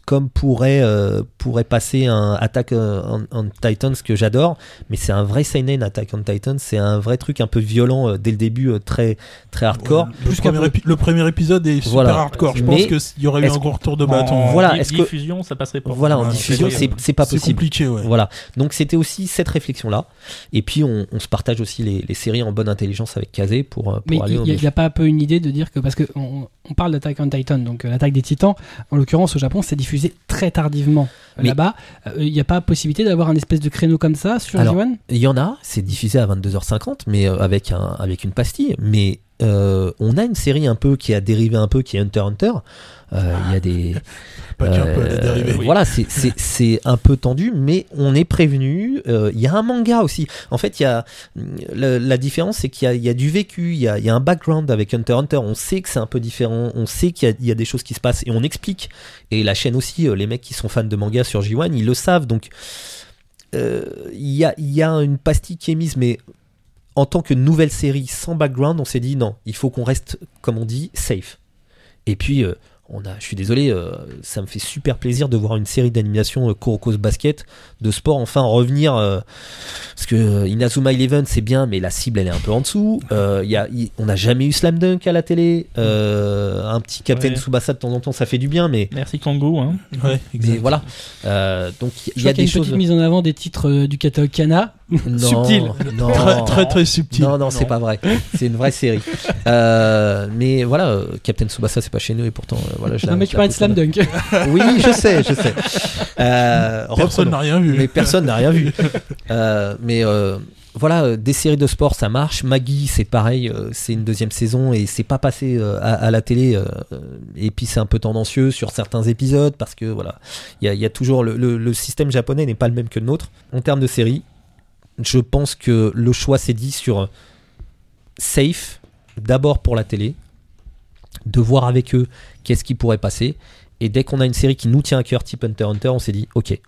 comme pourrait, euh, pourrait passer un Attack on, on Titans que j'adore, mais c'est un vrai seinen Attack on Titans, c'est un vrai truc un peu violent euh, dès le début, euh, très très hardcore. Ouais, le, premier le premier épisode est super Voilà. hardcore. Je Mais pense qu'il y aurait eu un gros retour de bâton. en Voilà, di- est-ce que- diffusion, ça passerait pas. Voilà, en Ouais, diffusion, c'est- c'est c'est pas C'est possible. compliqué, ouais. Voilà, donc c'était aussi cette réflexion-là. Et puis on, on se partage aussi les, les séries en bonne intelligence avec Kazé pour, pour Mais aller il n'y a, pas un peu une idée de dire que parce que on, on parle d'Attack on Titan, donc euh, l'attaque des Titans, en l'occurrence au Japon, c'est diffusé très tardivement là-bas. Euh, Il n'y a pas possibilité d'avoir un espèce de créneau comme ça sur Alors, J1 Il y en a, c'est diffusé à 22h50, mais euh, avec, un, avec une pastille. Mais euh, on a une série un peu qui a dérivé un peu, qui est Hunter Hunter. Euh, Il y a des. Pas qu'un peu, elle est Euh. Voilà, c'est- un peu tendu, mais on est prévenu. Euh, Il y a un manga aussi. En fait, il y a la, la différence, c'est qu'il y, a- il y a du vécu, il y a, il y a un background avec Hunter Hunter. On sait que c'est un peu différent, on sait qu'il y, a- il y a des choses qui se passent et on explique. Et la chaîne aussi, les mecs qui sont fans de manga sur J1, ils le savent. Donc, euh, il y, a, il y a une pastille qui est mise, mais en tant que nouvelle série sans background, on s'est dit non, il faut qu'on reste, comme on dit, safe. Et puis, euh, on a, je suis désolé, euh, ça me fait super plaisir de voir une série d'animation euh, Kuroko's Basket, de sport, enfin revenir. euh, parce que euh, Inazuma Eleven, c'est bien, mais la cible, elle est un peu en dessous. Euh, il y a, on n'a jamais eu Slam Dunk à la télé. Euh, un petit Captain Ouais. Tsubasa de temps en temps, ça fait du bien, mais, Merci Kango. Hein. Ouais, mais exact. voilà. Euh, donc, il y a y des une choses. petite mise en avant des titres euh, du catalogue Kana. Non, subtil. non. Très, très, très subtil. Non, non, c'est pas vrai. C'est une vraie série. Euh, mais voilà, euh, Captain Tsubasa, c'est pas chez nous et pourtant, euh, voilà, je la- Non, mais tu la parlais de Slam. Dunk. Oui, je sais, je sais. Euh, Personne n'a rien vu. Mais personne n'a rien vu. Euh, mais euh, voilà, euh, des séries de sport, ça marche. Maggie, c'est pareil, c'est une deuxième saison et c'est pas passé à, à la télé. et puis c'est un peu tendancieux sur certains épisodes parce que voilà, il y a, il y a toujours le, le- le système japonais n'est pas le même que le nôtre en termes de séries. Je pense que le choix s'est dit sur safe, d'abord pour la télé, de voir avec eux qu'est-ce qui pourrait passer. Et dès qu'on a une série qui nous tient à cœur, type Hunter x Hunter, on s'est dit, ok,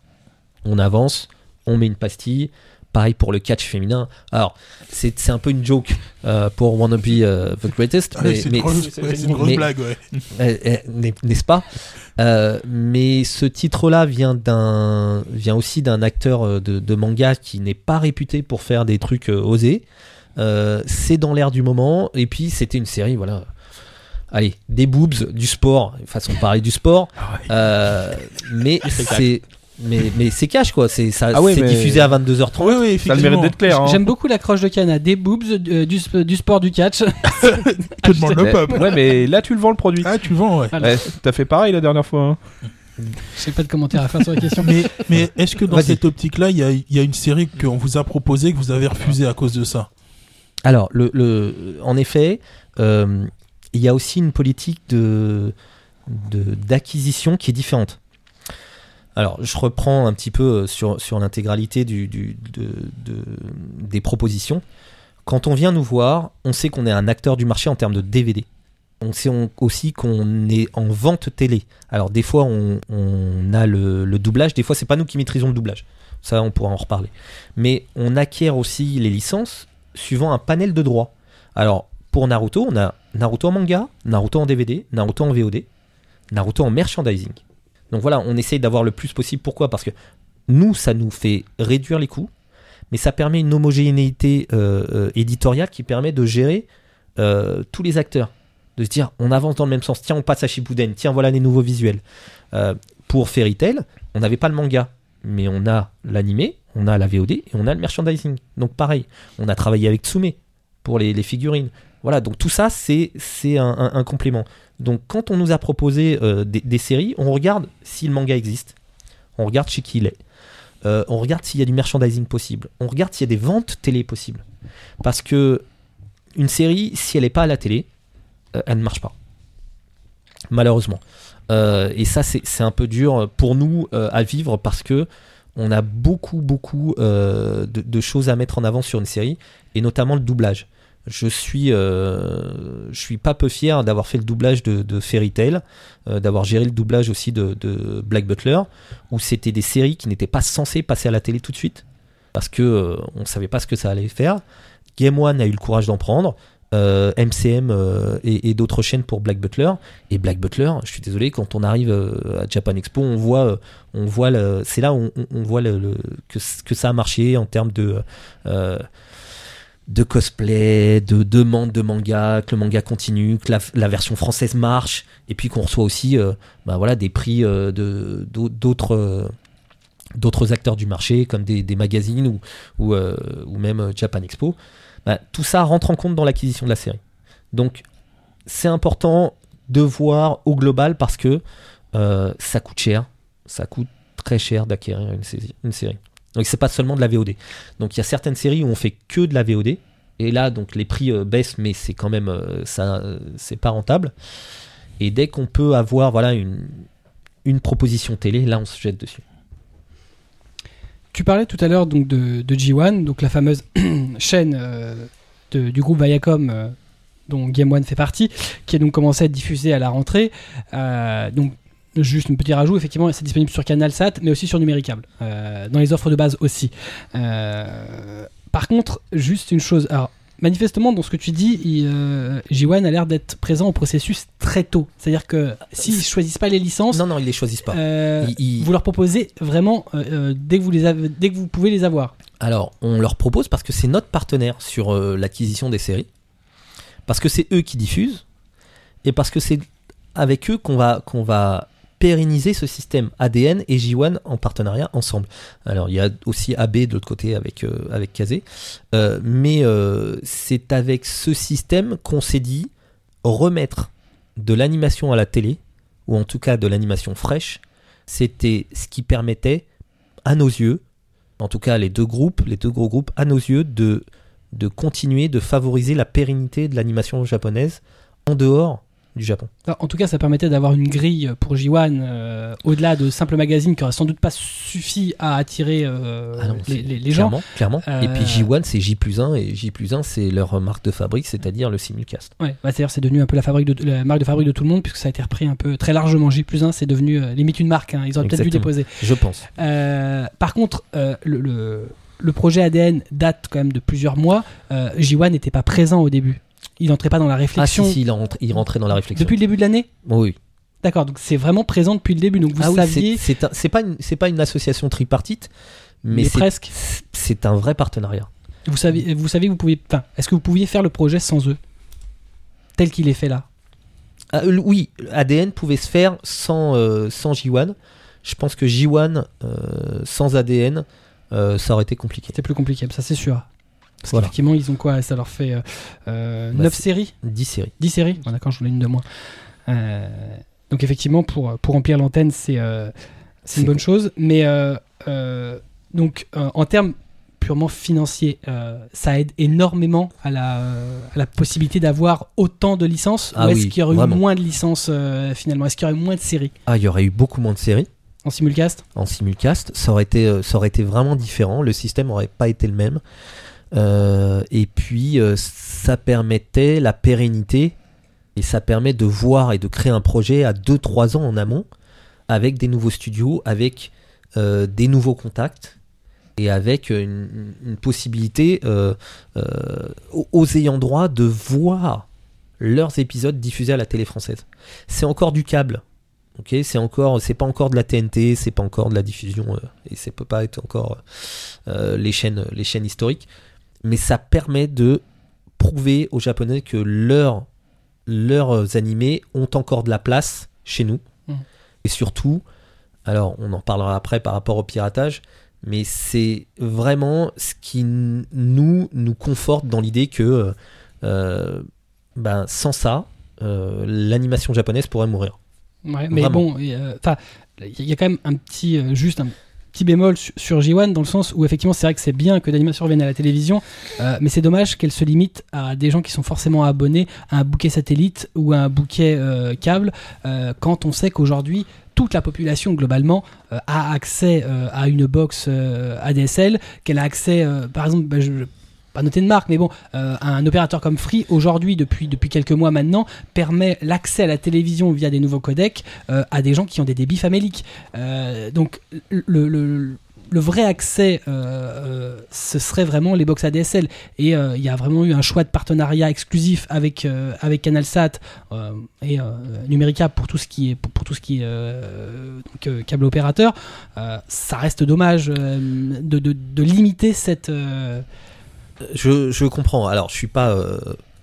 on avance, on met une pastille. Pareil pour le catch féminin. Alors, c'est un peu une joke euh, pour Wanna Be euh, the Greatest, Ah, mais, c'est une grosse, ouais, une mais- blague, ouais. euh, n'est- n'est-ce pas? Euh, Mais ce titre-là vient aussi d'un acteur de, de manga qui n'est pas réputé pour faire des trucs euh, osés. Euh, c'est dans l'air du moment, et puis c'était une série, voilà. Allez, des boobs, du sport, façon pareil du sport, Euh, mais c'est, mais, mais c'est cash quoi. C'est ça, Ah ouais, c'est mais- diffusé à 22h30. Oui, oui, Ça le mérite d'être clair. hein. J'aime beaucoup l'accroche de Kana. Des boobs, euh, du, sp- du sport, du catch. Que demande le peuple Ouais, mais là, tu le vends le produit. Ah, tu le vends, ouais. Voilà. Ouais, T'as fait pareil la dernière fois. hein. Je n'ai pas de commentaire à faire sur la question. Mais, mais est-ce que dans cette optique-là, il y a, il y a une série qu'on vous a proposée que vous avez refusée à cause de ça? Alors, le, le, en effet, euh, il y a aussi une politique de d'acquisition qui est différente. Alors, je reprends un petit peu euh, sur, sur l'intégralité des propositions. Quand on vient nous voir, on sait qu'on est un acteur du marché en termes de DVD. On sait aussi qu'on est en vente télé. Alors, des fois, on, on a le, le doublage. Des fois, c'est pas nous qui maîtrisons le doublage. Ça, on pourra en reparler. Mais on acquiert aussi les licences suivant un panel de droits. Alors, pour Naruto, on a Naruto en manga, Naruto en DVD, Naruto en VOD, Naruto en merchandising. Donc voilà, on essaye d'avoir le plus possible. Pourquoi? Parce que nous, ça nous fait réduire les coûts, mais ça permet une homogénéité euh, euh, éditoriale qui permet de gérer euh, tous les acteurs. De se dire, on avance dans le même sens. Tiens, on passe à Shippuden. Tiens, voilà les nouveaux visuels. Pour Fairy Tail, on n'avait pas le manga, mais on a l'animé, on a la VOD et on a le merchandising. Donc pareil, on a travaillé avec Tsume pour les figurines. Voilà, donc tout ça, c'est un, complément. Donc quand on nous a proposé euh, des, séries, on regarde si le manga existe, on regarde chez qui il est, Euh, on regarde s'il y a du merchandising possible, on regarde s'il y a des ventes télé possibles. Parce que une série, si elle n'est pas à la télé, euh, elle ne marche pas. Malheureusement. Et ça, c'est un peu dur pour nous à vivre parce que on a beaucoup, beaucoup de choses à mettre en avant sur une série, et notamment le doublage. Je suis, euh, je suis pas peu fier d'avoir fait le doublage de, de Fairy Tail, euh, d'avoir géré le doublage aussi de, de Black Butler, où c'était des séries qui n'étaient pas censées passer à la télé tout de suite, parce que euh, on savait pas ce que ça allait faire. Game One a eu le courage d'en prendre. euh, MCM euh, et, et d'autres chaînes pour Black Butler et Black Butler je suis désolé quand on arrive euh, à Japan Expo on voit euh, on voit c'est là où on, on voit le, le- que, que ça a marché en termes de euh, de cosplay, de demande de manga, que le manga continue, que la, version française marche, et puis qu'on reçoit aussi euh, bah voilà, des prix euh, euh, d'autres acteurs du marché, comme des, magazines ou, même Japan Expo. Bah, tout ça rentre en compte dans l'acquisition de la série. Donc c'est important de voir au global parce que ça coûte cher, ça coûte très cher d'acquérir une série. Donc c'est pas seulement de la VOD. Donc il y a certaines séries où on fait que de la VOD et là donc les prix euh, baissent mais c'est quand même euh, ça euh, c'est pas rentable. Et dès qu'on peut avoir voilà une une proposition télé, là on se jette dessus. Tu parlais tout à l'heure donc de, de G1, donc la fameuse chaîne du groupe Viacom dont Game One fait partie, qui a donc commencé à être diffusée à la rentrée. Donc juste un petit rajout, effectivement, c'est disponible sur CanalSat, mais aussi sur Numéricable, euh, dans les offres de base aussi. Euh, par contre, juste une chose. Alors, manifestement, dans ce que tu dis, il, euh, J1 a l'air d'être présent au processus très tôt. C'est-à-dire que s'ils choisissent pas les licences, Non non, ils les choisissent pas. euh, Ils- ils- vous leur proposez vraiment euh, dès, que vous les avez, dès que vous pouvez les avoir. Alors, on leur propose parce que c'est notre partenaire sur l'acquisition des séries, parce que c'est eux qui diffusent, et parce que c'est avec eux qu'on va, qu'on va pérenniser ce système ADN et J1 en partenariat ensemble. Alors, il y a aussi AB de l'autre côté avec, euh, avec Kazé, Euh, mais euh, c'est avec ce système qu'on s'est dit remettre de l'animation à la télé, ou en tout cas de l'animation fraîche, c'était ce qui permettait à nos yeux en tout cas les deux groupes, les deux gros groupes, à nos yeux, de, de continuer de favoriser la pérennité de l'animation japonaise en dehors du Japon. En tout cas, ça permettait d'avoir une grille pour J1 euh, au-delà de simples magazines qui aurait sans doute pas suffi à attirer euh, Ah non, les, c'est- les- les gens. Clairement, clairement. Euh, Et puis J1, c'est J plus 1, et J plus 1, c'est leur marque de fabrique, c'est-à-dire le simulcast. Ouais, bah, c'est-à-dire c'est devenu un peu la, fabrique de, la marque de fabrique de tout le monde puisque ça a été repris un peu très largement. J plus 1, c'est devenu euh, limite une marque. hein. Ils auraient peut-être dû déposer. Je pense. Euh, par contre, euh, le, le- le projet ADN date quand même de plusieurs mois. Euh, J1 n'était pas présent au début. Il n'entrait pas dans la Ah réflexion si, si, il, rentre- il rentrait dans la réflexion. depuis le début de l'année? Oui. D'accord, donc c'est vraiment présent depuis le début. Donc vous ah oui, saviez, c'est- pas, une- pas une association tripartite, mais, presque. c'est un vrai partenariat. Vous savez, vous savez que vous pouviez. Enfin, est-ce que vous pouviez faire le projet sans eux, tel qu'il est fait là? Ah, euh, oui, ADN pouvait se faire sans, euh, sans J1. Je pense que J1 euh, sans ADN, euh, ça aurait été compliqué. C'était plus compliqué, ça c'est sûr. Parce Voilà. qu'effectivement, ils ont quoi? Ça leur fait euh, Bah, 9 c'est- séries? 10 séries. 10 séries? Bon, D'accord, j'en ai une de moins. Euh, donc effectivement, pour, pour remplir l'antenne, c'est euh, c'est une bonne cool. chose. Mais euh, euh, donc, euh, en termes purement financiers, euh, ça aide énormément à la, euh, à la possibilité d'avoir autant de licences Ah Ou est-ce oui, qu'il y aurait vraiment. eu moins de licences euh, finalement? Est-ce qu'il y aurait eu moins de séries? Ah, il y aurait eu beaucoup moins de séries en simulcast? En simulcast. Ça aurait été, euh, ça aurait été vraiment différent. Le système aurait pas été le même. Euh, et puis, euh, ça permettait la pérennité et ça permet de voir et de créer un projet à 2-3 ans en amont avec des nouveaux studios, avec euh, des nouveaux contacts et avec une, possibilité aux- ayants droit de voir leurs épisodes diffusés à la télé française. C'est encore du câble. C'est encore, c'est pas encore de la TNT, c'est pas encore de la diffusion et ça peut pas être encore les chaînes, les chaînes historiques, mais ça permet de prouver aux Japonais que leurs leurs animés ont encore de la place chez nous Mhm. et surtout, alors on en parlera après par rapport au piratage, mais c'est vraiment ce qui nous nous conforte dans l'idée que euh, ben sans ça, euh, l'animation japonaise pourrait mourir. Ouais, mais Vraiment. bon, euh, il y a quand même un petit, euh, juste un petit bémol su- sur J1 dans le sens où effectivement c'est vrai que c'est bien que l'animation revienne à la télévision, euh, mais c'est dommage qu'elle se limite à des gens qui sont forcément abonnés à un bouquet satellite ou à un bouquet euh, câble, euh, quand on sait qu'aujourd'hui toute la population globalement a accès à une box ADSL, qu'elle a accès, par exemple, bah, je- pas noter de marque, mais bon, euh, un opérateur comme Free aujourd'hui depuis quelques mois maintenant permet l'accès à la télévision via des nouveaux codecs euh, à des gens qui ont des débits faméliques. Euh, donc le, vrai accès, ce serait vraiment les box ADSL. Et il y a vraiment eu un choix de partenariat exclusif avec CanalSat et Numérica pour tout ce qui est pour, tout ce qui câble opérateur. Ça reste dommage de, de limiter cette. Je, je comprends. Alors, je suis pas, euh,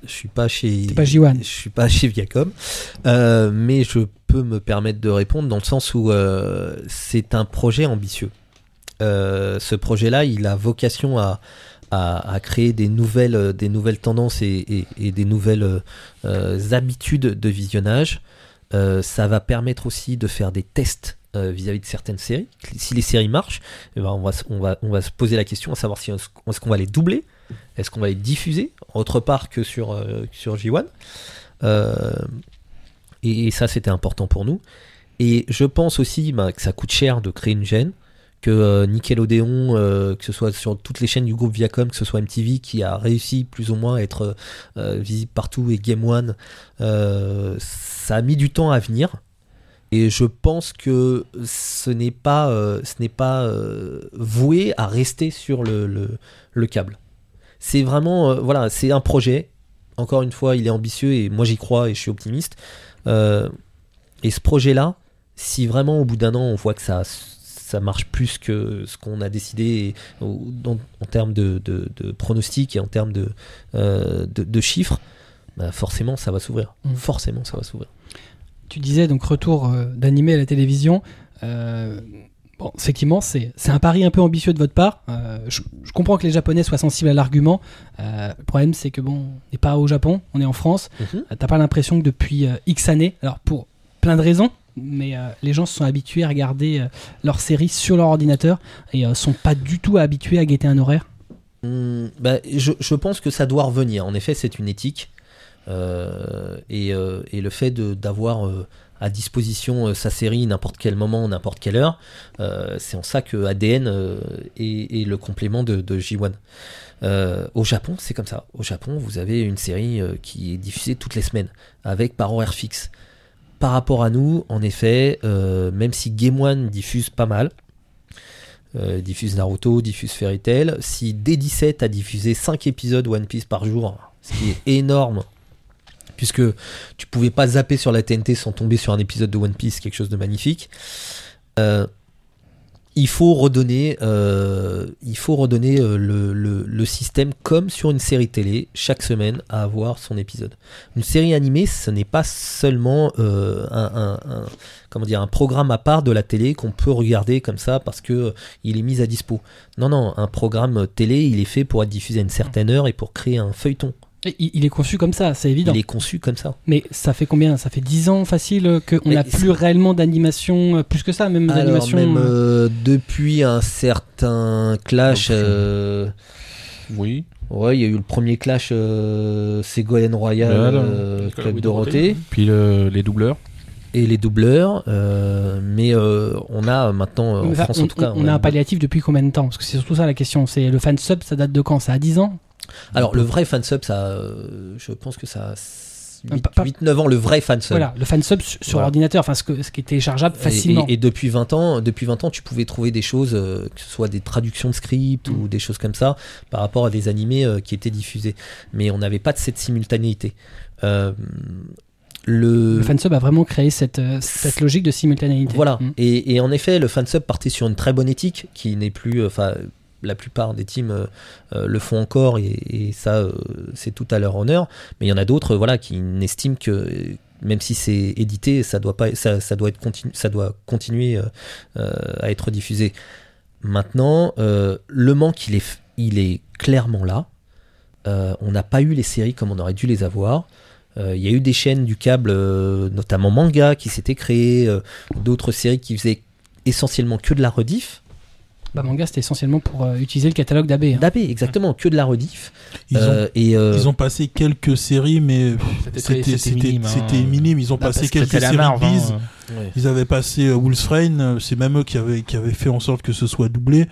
je suis pas chez, T'es pas J1. je suis pas chez Viacom, euh, mais je peux me permettre de répondre dans le sens où euh, c'est un projet ambitieux. Ce projet-là, il a vocation à, à, à créer des nouvelles, des nouvelles tendances et, et- et des nouvelles habitudes de visionnage. Ça va permettre aussi de faire des tests euh, vis-à-vis de certaines séries. Si les séries marchent, eh ben, on, va, on, va, on va se poser la question à savoir si est-ce qu'on va les doubler, est-ce qu'on va les diffuser autre part que sur, euh, sur J1. Euh, et, ça, c'était important pour nous. Et je pense aussi bah, que ça coûte cher de créer une chaîne, que euh, Nickelodeon, euh, que ce soit sur toutes les chaînes du groupe Viacom, que ce soit MTV qui a réussi plus ou moins à être visible partout et Game One, ça a mis du temps à venir. Et je pense que ce n'est pas, ce n'est pas voué à rester sur le câble. C'est vraiment, euh, voilà, c'est un projet. Encore une fois, il est ambitieux et moi j'y crois et je suis optimiste. Euh, et ce projet-là, si vraiment au bout d'un an on voit que ça, ça marche plus que ce qu'on a décidé et, en termes de, de, de pronostics et en termes de, euh, de, de chiffres, bah forcément ça va s'ouvrir. Mm. Forcément ça va s'ouvrir. tu disais donc retour d'animé à la télévision. Euh, bon, effectivement, c'est c'est un pari un peu ambitieux de votre part. Euh, je, je comprends que les Japonais soient sensibles à l'argument. Euh, le problème, c'est que bon, on n'est pas au Japon, on est en France. Euh, T'as pas l'impression que depuis X années, alors pour plein de raisons, mais les gens se sont habitués à regarder leurs séries sur leur ordinateur et sont pas du tout habitués à guetter un horaire. Bah, je, je pense que ça doit revenir. En effet, c'est une éthique. Et, et le fait de- d'avoir à disposition euh, sa série n'importe quel moment, n'importe quelle heure, euh, c'est en ça que ADN euh, est, est le complément de, de J1. Euh, au Japon, c'est comme ça. Au Japon, vous avez une série qui est diffusée toutes les semaines, avec par horaire fixe. Par rapport à nous, en effet, même si Game One diffuse pas mal, diffuse Naruto, diffuse Fairy Tail. Si D17 a diffusé 5 épisodes One Piece par jour, ce qui est énorme, puisque tu pouvais pas zapper sur la TNT sans tomber sur un épisode de One Piece, quelque chose de magnifique. Euh, il faut redonner, euh, euh, le, système comme sur une série télé, chaque semaine à avoir son épisode. Une série animée, ce n'est pas seulement un, programme à part de la télé qu'on peut regarder comme ça parce que euh, il est mis à dispo. Non, non, un programme télé, il est fait pour être diffusé à une certaine heure et pour créer un feuilleton. Il, il est conçu comme ça, c'est évident. Il est conçu comme ça. Mais ça fait combien? Ça fait 10 ans facile qu'on n'a plus réellement d'animation, euh, plus que ça, même Alors, d'animation. même euh, euh, depuis un certain clash, euh, Oui. ouais, il y a eu le premier clash euh, Ségolène Royal, Voilà. euh, Club Dorothée. Dorothée, Puis le- les doubleurs. et les doubleurs. euh, mais euh, on a maintenant, euh, en Enfin, France on, en tout cas, on a un palliatif depuis combien de temps? Parce que c'est surtout ça la question. C'est le fan sub, ça date de quand? Ça a 10 ans? Alors le vrai fansub, ça, euh, je pense que ça Euh, pas- pas- 8-9 ans, le vrai fansub. Voilà, le fan sub sur Voilà. ordinateur, enfin ce, que, ce qui est téléchargeable facilement. Et, et depuis 20 ans, depuis 20 ans, tu pouvais trouver des choses, euh, que ce soit des traductions de script Mm. ou des choses comme ça, par rapport à des animés euh, qui étaient diffusés. Mais on n'avait pas de cette simultanéité. Euh, le, Le fan sub a vraiment créé cette, euh, cette logique de simultanéité. voilà. Mm. Et, et en effet, le fansub partait sur une très bonne éthique qui n'est plus. euh, Enfin, la plupart des teams euh, euh, le font encore et, ça, euh, c'est tout à leur honneur. Mais il y en a d'autres, voilà, qui n'estiment que même si c'est édité, ça doit continuer à être diffusé. Maintenant, le manque, il est, il est clairement là. On n'a pas eu les séries comme on aurait dû les avoir. Il y a eu des chaînes du câble, notamment manga, qui s'étaient créées, d'autres séries qui faisaient essentiellement que de la rediff. Bah, manga, c'était essentiellement pour euh, utiliser le catalogue d'AB. hein. d'AB, exactement, que de la rediff. Ils, Euh, et euh, ont, ils ont passé quelques séries, mais C'était minime, hein. Ils ont passé quelques séries marge, de bise. hein. Ils avaient passé euh, Wolfsrain, euh, c'est même eux qui avaient, qui avaient fait en sorte que ce soit doublé.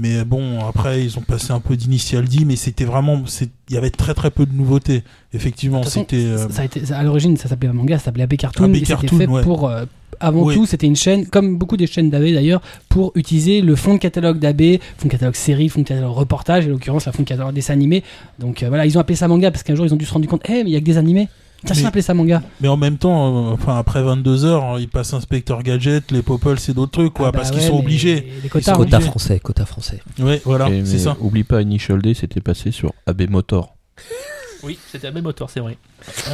Mais bon, après, ils ont passé un peu d'Initial D, mais c'était vraiment. Il y avait très très peu de nouveautés. Effectivement, c'était. euh, à l'origine, ça s'appelait un manga, ça s'appelait AB Cartoon. AB et c'était Cartoon, fait ouais. pour. Avant Oui. tout, c'était une chaîne, comme beaucoup des chaînes d'AB d'ailleurs, pour utiliser le fond de catalogue d'AB, fond de catalogue série, fond de catalogue reportage, et en l'occurrence, la fond de catalogue dessin animé. Donc euh, voilà, ils ont appelé ça manga parce qu'un jour, ils ont dû se rendre compte, eh, mais il y a que des animés. Tiens, Mais- appelé ça manga. Mais en même temps, euh, enfin après 22 heures, ils passent Inspecteur Gadget, les Popol, c'est d'autres trucs, quoi, Ah bah parce qu'ils ouais, sont obligés. Les Ils quotas, sont hein. quota obligés. français, quota français. Ouais, voilà, c'est ça. Oublie pas, Initial D, c'était passé sur AB Motor. Oui, c'était un même moteur, c'est vrai.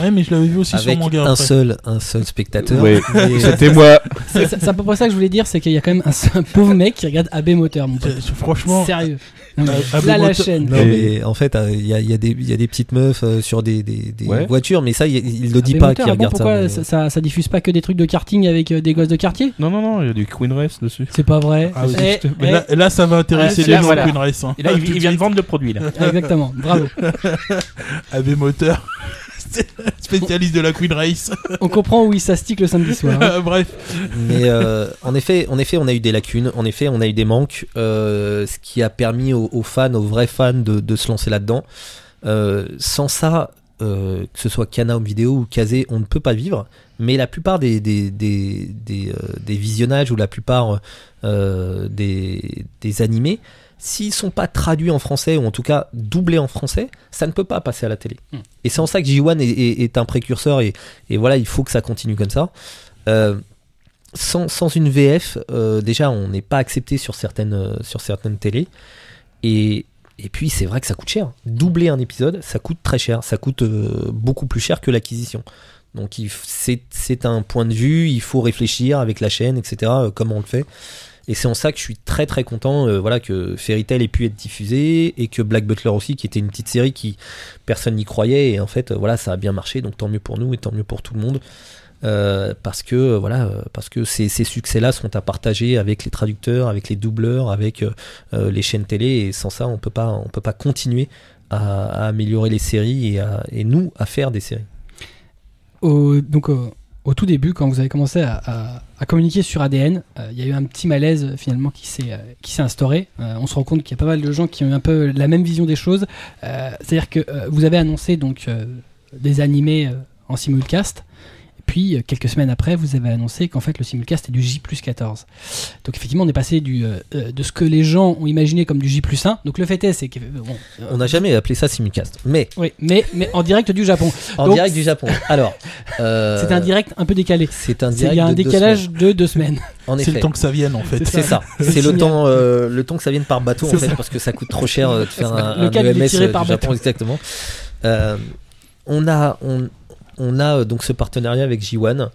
Ouais, mais je l'avais vu aussi Avec sur manga un après. seul, un seul spectateur. Mais- c'était moi. C'est à peu près ça que je voulais dire, c'est qu'il y a quand même un, un pauvre mec qui regarde AB Moteur, mon pote. C'est- Franchement, Sérieux. Euh, là, la chaîne. Non, mais en fait, euh, il y, a, y a des- il y a des petites meufs euh, sur des, des, des Ouais. voitures, mais ça, il, il le dit AB pas qui ah bon, regarde pourquoi ça. ça, mais- ça, ça diffuse pas que des trucs de karting avec euh, des gosses de quartier? Non, non, non, il y a du Queen Race dessus. C'est pas vrai. Ah oui, Eh, mais eh, là, là, ça va intéresser Ah, les gens voilà. Queen Race. Hein. Et là, il, il vient de vendre le produit, là. Exactement, bravo. AB Moteur, spécialiste de la Queen Race. On comprend où il s'astique le samedi soir. hein. Bref, Mais euh, en effet, en effet, on a eu des lacunes. En effet, on a eu des manques, euh, ce qui a permis aux, aux fans, aux vrais fans, de, de se lancer là-dedans. Euh, sans ça, euh, que ce soit Kana Home Vidéo ou Kazé, on ne peut pas vivre. Mais la plupart des des, des, des, euh, des visionnages ou la plupart euh, des, des animés, s'ils sont pas traduits en français ou en tout cas doublés en français, ça ne peut pas passer à la télé. Hmm. Et c'est en ça que J1 est, est- est un précurseur et, et voilà, il faut que ça continue comme ça. Euh, sans, sans une VF, euh, déjà, on n'est pas accepté sur certaines, euh, sur certaines télés. Et, et puis, c'est vrai que ça coûte cher. Doubler un épisode, ça coûte très cher. Ça coûte euh, beaucoup plus cher que l'acquisition. Donc, c'est un point de vue. Il faut réfléchir avec la chaîne, etc., comment on le fait. Et c'est en ça que je suis très très content euh, voilà, que Fairy Tail ait pu être diffusé et que Black Butler aussi, qui était une petite série qui personne n'y croyait. Et en fait, euh, voilà, ça a bien marché. Donc, tant mieux pour nous et tant mieux pour tout le monde. Euh, parce que voilà parce que ces, succès-là sont à partager avec les traducteurs, avec les doubleurs, avec les chaînes télé et sans ça on peut pas on peut pas continuer à, améliorer les séries et, nous à faire des séries. Donc, au tout début, quand vous avez commencé à, communiquer sur ADN, euh, il y a eu un petit malaise finalement qui s'est euh, instauré. Euh, on se rend compte qu'il y a pas mal de gens qui ont eu un peu la même vision des choses. C'est-à-dire que vous avez annoncé donc des animés en simulcast. Puis, euh, quelques semaines après, vous avez annoncé qu'en fait, le simulcast est du J plus 14. Donc, effectivement, on est passé du, euh, euh, de ce que les gens ont imaginé comme du J plus 1. Donc, le fait est, c'est que. Bon, euh, On n'a jamais appelé ça simulcast, mais Oui, mais, mais en direct du Japon. en Donc, direct du Japon. Alors euh, C'est un direct un peu décalé. C'est un C'est- direct. Il y a un de deux décalage de deux semaines. En c'est effet. le temps que ça vienne en fait. C'est C'est ça. C'est le temps, euh, le temps que ça vienne par bateau en C'est fait, ça. parce que ça coûte trop cher de faire un, Le un EMS tiré euh, par du Japon bateau. exactement. Euh, on a, on, on a euh, donc ce partenariat avec J1.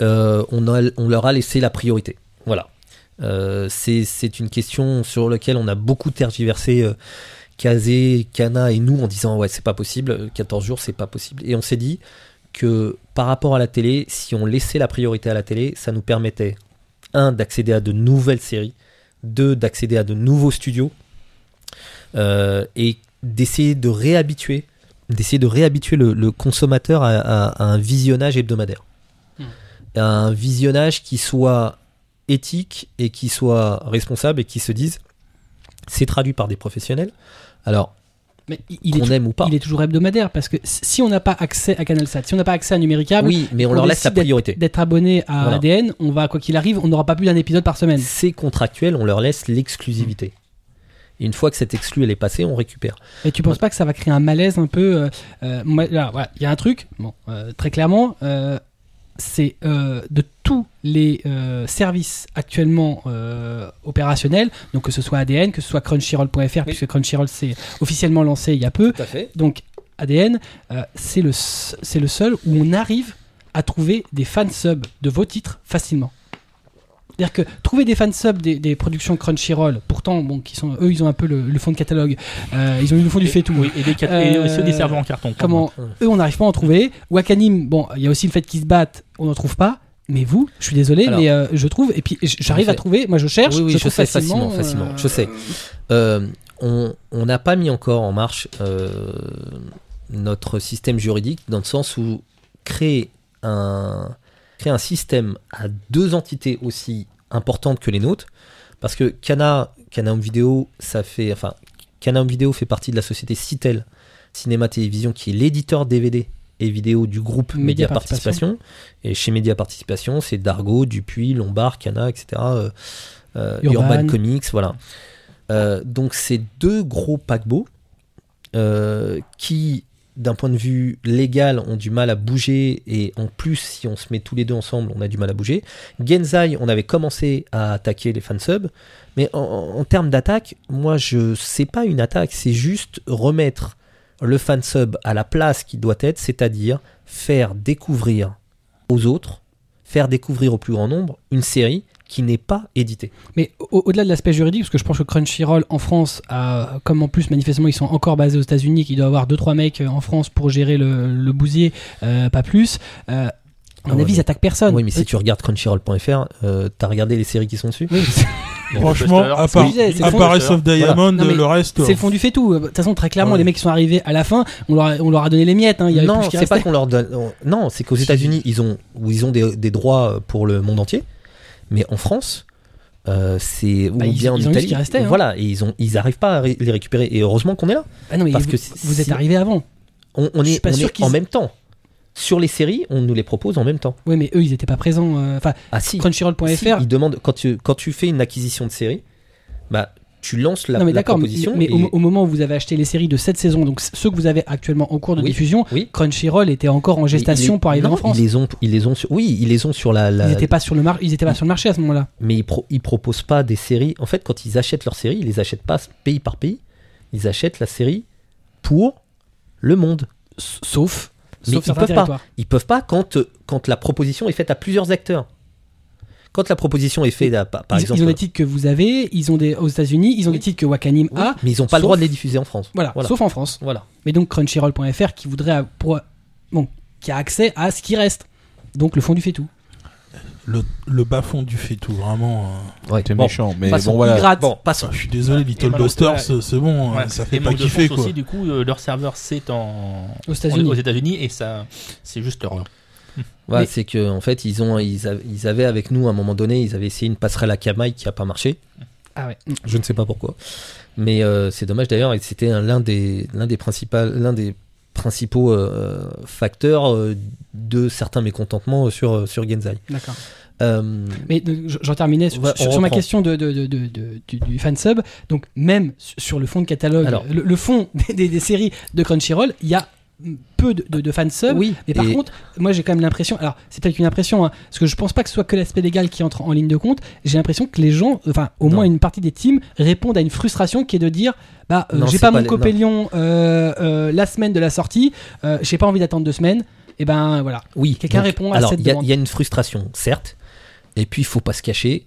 Euh, on, leur a laissé la priorité. Voilà. Euh, c'est une question sur laquelle on a beaucoup tergiversé. Kazé, Kana et nous en disant ouais c'est pas possible, 14 jours c'est pas possible. Et on s'est dit que par rapport à la télé, si on laissait la priorité à la télé, ça nous permettait un d'accéder à de nouvelles séries, deux d'accéder à de nouveaux studios et d'essayer de réhabituer, d'essayer de réhabituer le, le consommateur à, à- à un visionnage hebdomadaire, Hmm. À un visionnage qui soit éthique et qui soit responsable et qui se dise c'est traduit par des professionnels. Alors Mais il- est, aime ou pas. il est toujours hebdomadaire parce que si on n'a pas accès à CanalSat, si on n'a pas accès à Numéricable, Oui, mais on on leur laisse la priorité. d'être abonné à Voilà. ADN, on va, quoi qu'il arrive, on n'aura pas plus d'un épisode par semaine. C'est contractuel, on leur laisse l'exclusivité. Et une fois que cette exclu elle est passée, on récupère. Et tu penses pas que ça va créer un malaise un peu euh, euh, moi, là, voilà, il y a un truc, bon, euh, très clairement, euh, c'est de tous les services actuellement opérationnels, donc que ce soit ADN, que ce soit Crunchyroll.fr, puisque Crunchyroll s'est officiellement lancé il y a peu, Tout à fait. donc ADN, c'est le, le seul où on arrive à trouver des fansubs de vos titres facilement. C'est-à-dire que trouver des fansubs des, des productions Crunchyroll, pourtant, bon, qui sont, eux, ils ont un peu le, le fond de catalogue, euh, ils ont eu le fond du fait tout. Oui, et, des cat- et aussi des serveurs en carton. Comment eux, on n'arrive pas à en trouver. Wakanim, bon, il y a aussi le fait qu'ils se battent, on n'en trouve pas. mais vous, je suis désolé, Alors- mais euh, je trouve, et puis j'arrive En à trouver, moi je cherche, Oui, oui, je, je trouve sais, facilement, facilement, facilement, euh, je sais. Euh, on on n'a pas mis encore en marche euh, notre système juridique dans le sens où créer un, créer un système à deux entités aussi importantes que les nôtres, parce que Cana, Cana Home Video, ça fait, enfin, Cana Home Video fait partie de la société Citel Cinéma Télévision, qui est l'éditeur DVD et vidéo du groupe Média Média Participation. Participation. Et chez Média Participation, c'est Dargo, Dupuis, Lombard, Cana, etc. euh, euh, Urban. Urban. Comics, voilà. Euh, donc c'est deux gros paquebots qui, d'un point de vue légal, ont du mal à bouger et en plus, si on se met tous les deux ensemble, on a du mal à bouger. Genzai, on avait commencé à attaquer les fansubs, mais en, termes d'attaque, moi je sais pas une attaque, c'est juste remettre le fansub à la place qu'il doit être, c'est-à-dire faire découvrir aux autres, faire découvrir au plus grand nombre une série qui n'est pas éditée. Mais au- au-delà de l'aspect juridique, parce que je pense que Crunchyroll en France, a, comme en plus manifestement ils sont encore basés aux États-Unis, qu'il doit y avoir 2-3 mecs euh, en France pour gérer le, le bousier, euh, pas plus. Euh, à mon Ah ouais, avis, ils attaquent personne. Oui, mais si tu regardes crunchyroll.fr, euh, t'as regardé les séries qui sont dessus Oui, Franchement, à part, à part Diamond, Non, le reste. c'est le fond du fait tout. De toute façon, très clairement, Ouais. les mecs qui sont arrivés à la fin, on leur a, on leur a donné les miettes. Hein. Il y avait non, c'est pas qu'on leur donne. on- Non, c'est qu'aux. États-Unis, ils ont, où ils ont des, des droits pour le monde entier, mais en France, euh, c'est ou Bah, ils- bien en ils ont Italie. qui restait, hein. Voilà, et ils ont, ils arrivent pas à ré- les récupérer. Et heureusement qu'on est là. Ah non, mais parce vous, que vous êtes arrivés avant. On, est, on sûr est en même temps. Sur les séries, on nous les propose en même temps. Oui, mais eux, ils étaient pas présents. euh, Enfin, Ah si. Crunchyroll.fr. Si, ils demandent quand tu quand tu fais une acquisition de série, bah tu lances la, non mais la d'accord, mais, proposition. mais et- au, au moment où vous avez acheté les séries de cette saison, donc ceux que vous avez actuellement en cours de Oui, diffusion, oui. Crunchyroll était encore en gestation pour arriver non, en France. Ils les ont, ils les ont sur, oui, ils les ont sur la. la- Ils étaient pas sur le mar- ils étaient pas sur le marché à ce moment-là. mais ils, pro- ils proposent pas des séries. En fait, quand ils achètent leurs séries, ils les achètent pas pays par pays. Ils achètent la série pour le monde. Sauf, Mais sauf ils peuvent pas. Ils peuvent pas quand, quand la proposition est faite à plusieurs acteurs. Quand la proposition est faite, par ils, exemple, ils ont des titres que vous avez, ils ont des aux États-Unis, ils ont Oui. des titres que Wakanim Oui, a. mais ils ont pas sauf- le droit de les diffuser en France. Voilà, voilà. sauf en France. Voilà. Mais donc Crunchyroll.fr qui voudrait pour bon, qui a accès à ce qui reste. Donc le fond du fait tout. Le, le bas fond du fait tout, vraiment. euh. Ouais. C'est Bon, méchant, mais passons. bon voilà. Bon, passons. Ah, je suis désolé, Little Busters, ouais. c'est bon, Ouais. euh, ça fait pas kiffer quoi. aussi, du coup, euh, leur serveur c'est en Aux États-Unis. aux États-Unis et ça, c'est juste l'horreur. Mais- c'est que en fait, ils ont, ils, av- ils avaient avec nous à un moment donné, ils avaient essayé une passerelle à Kamaï qui a pas marché. Ah ouais. Je ne sais pas pourquoi. Mais euh, c'est dommage d'ailleurs, et c'était un- l'un des, l'un des principaux, l'un des principaux euh, facteurs euh, de certains mécontentements sur, sur Genzai. D'accord. Euh, Mais je- j'en terminais sur, ma question de, de, de, de- de- du, du fansub. Donc, même su- sur le fond de catalogue, Alors. le, le fond des, des- des séries de Crunchyroll, il y a peu de, de, de fansub. oui, Mais par et- contre, moi j'ai quand même l'impression, alors c'est peut-être une impression, hein, parce que je pense pas que ce soit que l'aspect légal qui entre en ligne de compte, j'ai l'impression que les gens, enfin au Non. moins une partie des teams, répondent à une frustration qui est de dire, bah euh, j'ai pas, pas mon copélion euh, euh, la semaine de la sortie, j'ai pas envie d'attendre deux semaines, et ben voilà. Oui. Quelqu'un répond à alors, cette il y, a- demande. il y a une frustration, certes. Et puis, il faut pas se cacher.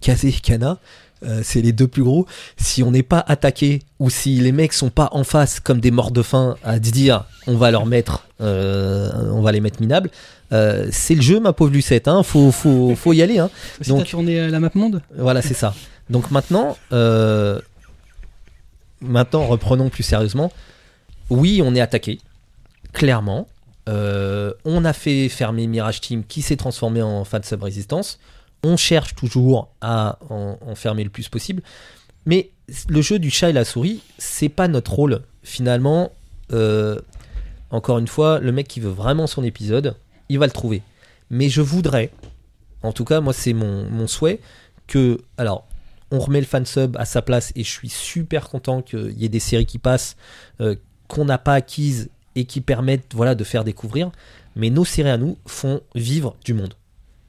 Kazé et Kana, euh, c'est les deux plus gros. Si on n'est pas attaqué ou si les mecs sont pas en face comme des morts de faim à dire on va leur mettre, euh, on va les mettre minables. euh, c'est le jeu, ma pauvre Lucette. Hein. Faut, faut, faut y aller. Hein. Donc- tourné la map monde, Voilà, c'est ça. Donc maintenant, maintenant, reprenons plus sérieusement. Oui, on est attaqué, clairement. On a fait fermer Mirage Team qui s'est transformé en fan sub résistance. On cherche toujours à en, fermer le plus possible. Mais le jeu du chat et la souris, c'est pas notre rôle. Finalement, euh, encore une fois, le mec qui veut vraiment son épisode, il va le trouver. Mais je voudrais, en tout cas, moi, c'est mon, mon souhait, que. Alors, on remet le fansub à sa place et je suis super content qu'il y ait des séries qui passent, euh, qu'on n'a pas acquises et qui permettent voilà, de faire découvrir. Mais nos séries à nous font vivre du monde.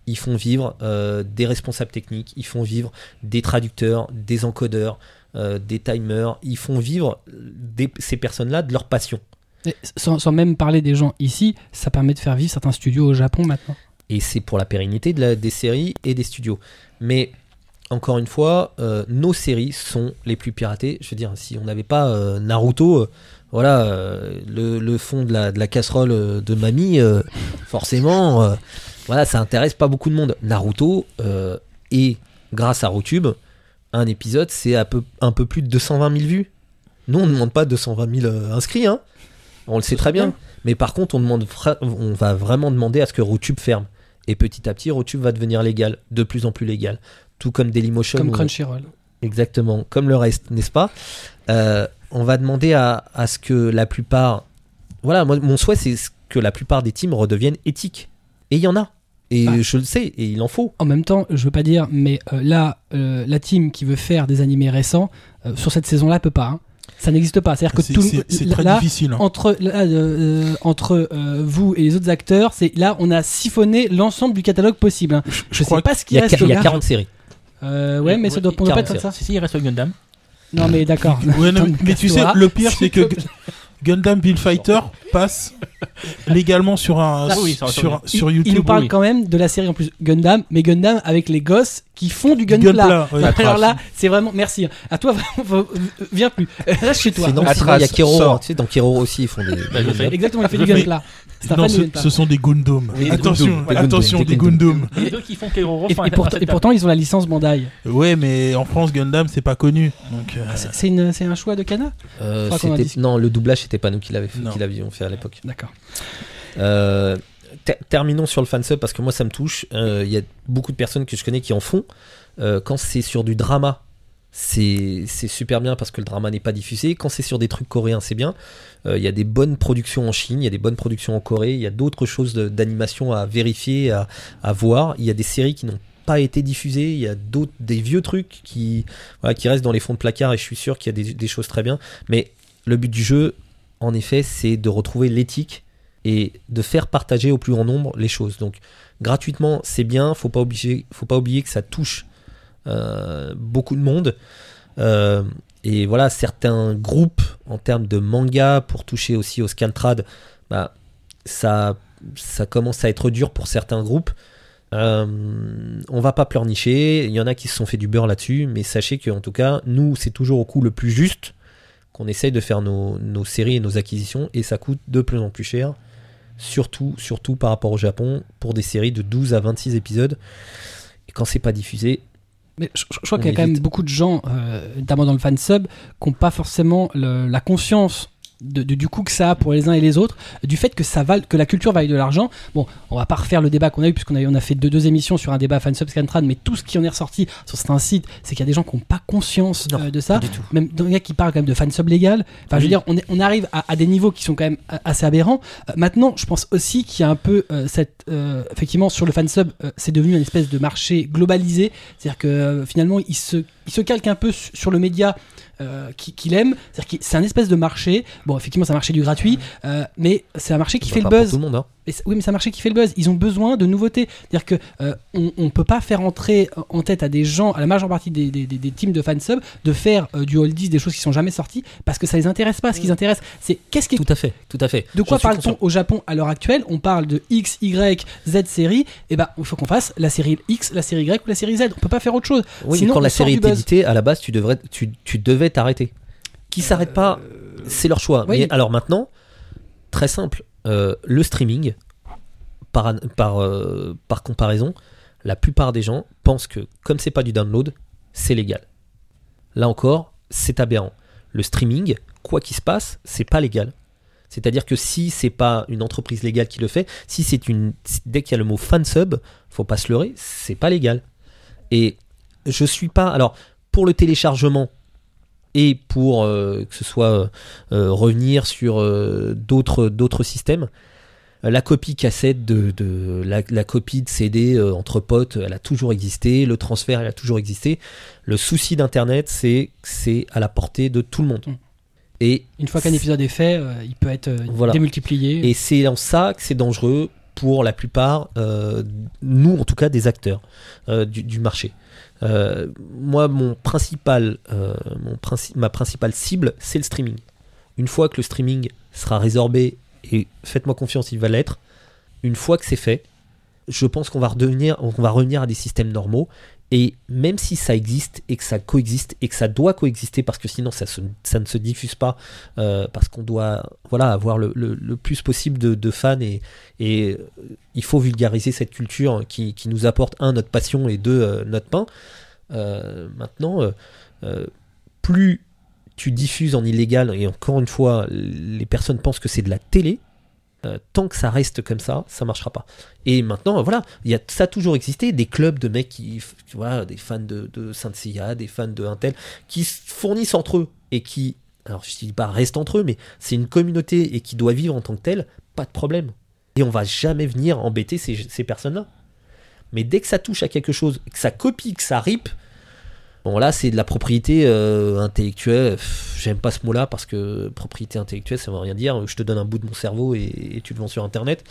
Ils font vivre euh, des responsables techniques, ils font vivre des traducteurs, des encodeurs, euh, des timers, ils font vivre des- ces personnes-là de leur passion. Et sans, sans même parler des gens ici, ça permet de faire vivre certains studios au Japon maintenant. et c'est pour la pérennité de la- des séries et des studios. Mais encore une fois, euh, nos séries sont les plus piratées. Je veux dire, si on n'avait pas euh, Naruto, euh, voilà, le, le fond de la, de la casserole de mamie, forcément, voilà, ça intéresse pas beaucoup de monde. Naruto, euh, et grâce à Rotube, un épisode, c'est un peu, un peu plus de 220 000 vues. Nous, on ne demande pas 220 000 euh, inscrits, hein. on le sait très bien. Mais par contre, on, demande on va vraiment demander à ce que Rotube ferme. Et petit à petit, Rotube va devenir légal, de plus en plus légal. Tout comme Dailymotion. Comme Crunchyroll. Exactement, comme le reste, n'est-ce pas? Euh, On va demander à, à ce que la plupart. Voilà, moi, mon souhait, c'est que la plupart des teams redeviennent éthiques. Et il y en a. Et Ah. je le sais, et il en faut. En même temps, je veux pas dire, mais euh, là, euh, la team qui veut faire des animés récents, euh, sur cette saison-là, peut pas. hein. Ça n'existe pas. C'est-à-dire que C'est tout le- c'est- très là, difficile. hein. entre là, entre euh, vous et les autres acteurs, c'est là on a siphonné l'ensemble du catalogue possible. hein. Je sais crois pas ce Il qui y a, reste. il y a là. 40 séries. Euh, ouais, mais ça doit, on doit pas être comme ça. Si, si, il reste le Gundam. Non, mais d'accord. Ouais, mais tu sais, le pire, c'est que Gundam Bill Fighter passe légalement sur un Ah oui, sur- sur, Il- sur il, YouTube. nous parle oui. quand même de la série en plus Gundam, mais Gundam avec les gosses qui font du Gunpla. Gunpla, ouais. Alors là, c'est vraiment merci. À toi, viens plus. Reste chez toi. Sinon, il y a Kero. sort. Tu sais, dans Kero aussi, ils font des. Bah. Exactement, il fait du Gunpla. Non, ce, sont des Gundam. Oui, des attention, des attention, Gundam, des des Gundam. Les deux qui font Keroro Et, pourtant, un- et pourtant, ils ont la licence Bandai. Ouais, mais en France, Gundam, c'est pas connu. Donc, euh, C'est- un choix de Kana Euh, non, le doublage, c'était pas nous qui l'avions fait, à l'époque. D'accord. Euh, ter- terminons sur le fansub parce que moi ça me touche. Euh, Il y a beaucoup de personnes que je connais qui en font. Euh, quand c'est sur du drama, c'est super bien parce que le drama n'est pas diffusé. Quand c'est sur des trucs coréens, c'est bien. Euh, Il y a des bonnes productions en Chine, il y a des bonnes productions en Corée, il y a d'autres choses d'animation à vérifier, à, à voir. Il y a des séries qui n'ont pas été diffusées, il y a d'autres des vieux trucs qui voilà, qui restent dans les fonds de placard et je suis sûr qu'il y a des, des choses très bien. Mais le but du jeu, en effet, c'est de retrouver l'éthique et de faire partager au plus grand nombre les choses. Donc gratuitement, c'est bien, faut pas faut pas oublier que ça touche beaucoup de monde. Euh, et voilà, certains groupes en termes de manga pour toucher aussi au Scantrad, bah, ça, ça commence à être dur pour certains groupes. Euh, on va pas pleurnicher, il y en a qui se sont fait du beurre là-dessus, mais sachez que en tout cas, nous, c'est toujours au coût le plus juste qu'on essaye de faire nos, nos séries et nos acquisitions, et ça coûte de plus en plus cher, surtout, surtout par rapport au Japon, pour des séries de 12 à 26 épisodes. Et quand c'est pas diffusé, Mais je, je crois qu'il y a quand même beaucoup de gens, euh, notamment dans le fan sub, qui n'ont pas forcément le- la conscience de, de- du coût que ça a pour les uns et les autres, du fait que ça vale, que la culture vaille de l'argent. Bon, on va pas refaire le débat qu'on a eu puisqu'on a, on a fait deux, deux émissions sur un débat fan sub Scantrad, mais tout ce qui en est ressorti sur certains sites, c'est qu'il y a des gens qui n'ont pas conscience Non, euh, de ça. pas du tout. Même les gars qui parlent quand même de fan sub légal. Enfin, je veux dire, on, est- on arrive à, à des niveaux qui sont quand même a- assez aberrants. Euh, maintenant, je pense aussi qu'il y a un peu euh, cette, euh, effectivement, sur le fan sub, euh, c'est devenu une espèce de marché globalisé. C'est-à-dire que euh, finalement, il se, il se calque un peu su- sur le média. Euh, qui- qu'il aime, c'est-à-dire que c'est un espèce de marché. Bon, effectivement, c'est un marché du gratuit, euh, mais c'est un marché qui fait le buzz. tout le monde, hein. Oui, mais un marché qui fait le buzz. Ils ont besoin de nouveautés. C'est-à-dire que euh, on, on peut pas faire entrer en tête à des gens, à la majeure partie des, des, des, des teams de fansub, de faire euh, du oldies, des choses qui sont jamais sorties, parce que ça les intéresse pas. Ce qui les intéresse, c'est qu'est-ce qui Tout à fait, tout à fait. de quoi parle-t-on au Japon à l'heure actuelle? On parle de X, Y, Z série. Et ben, il faut qu'on fasse la série X, la série Y ou la série Z. On peut pas faire autre chose. Oui, Sinon, quand la série est éditée, à la base, tu, devrais, tu, tu devais t'arrêter. Qui s'arrête pas, c'est leur choix. oui. Mais alors maintenant, très simple, euh, le streaming, par, euh, par comparaison, la plupart des gens pensent que comme c'est pas du download, c'est légal. Là encore, c'est aberrant. Le streaming, quoi qu'il se passe, c'est pas légal. C'est-à-dire que si c'est pas une entreprise légale qui le fait, si c'est une dès qu'il y a le mot fan sub, faut pas se leurrer, c'est pas légal. Et je suis pas alors pour le téléchargement et pour euh, que ce soit euh, revenir sur euh, d'autres d'autres systèmes. euh, La copie cassette de, de- la, la copie de CD euh, entre potes, elle a toujours existé. Le transfert, elle a toujours existé. Le souci d'Internet, c'est que c'est à la portée de tout le monde. Mm. Et Une fois qu'un épisode est fait, euh, il peut être euh, Voilà. démultiplié. et c'est en ça que c'est dangereux pour la plupart, euh, nous en tout cas, des acteurs euh, du, du marché. Euh, moi, mon principal, euh, ma principale cible, c'est le streaming. Une fois que le streaming sera résorbé, et faites-moi confiance, il va l'être, une fois que c'est fait, je pense qu'on va revenir à des systèmes normaux Et même si ça existe et que ça coexiste et que ça doit coexister parce que sinon ça, ne se diffuse pas euh, parce qu'on doit voilà avoir le, plus possible de, fans et, euh, il faut vulgariser cette culture qui, nous apporte un notre passion et deux euh, notre pain. Maintenant, plus tu diffuses en illégal et encore une fois les personnes pensent que c'est de la télé. Euh, tant que ça reste comme ça, ça marchera pas. Et maintenant, euh, voilà, il y a, ça a toujours existé, des clubs de mecs qui, tu vois, des fans de, de Saint Seiya, des fans de Intel, qui se fournissent entre eux et qui, alors je dis pas restent entre eux, mais c'est une communauté et qui doit vivre en tant que telle, pas de problème. Et on va jamais venir embêter ces, ces personnes-là. Mais dès que ça touche à quelque chose, que ça copie, que ça rip, bon là c'est de la propriété euh, intellectuelle. J'aime pas ce mot-là parce que propriété intellectuelle ça veut rien dire. Je te donne un bout de mon cerveau et, tu le vends sur internet.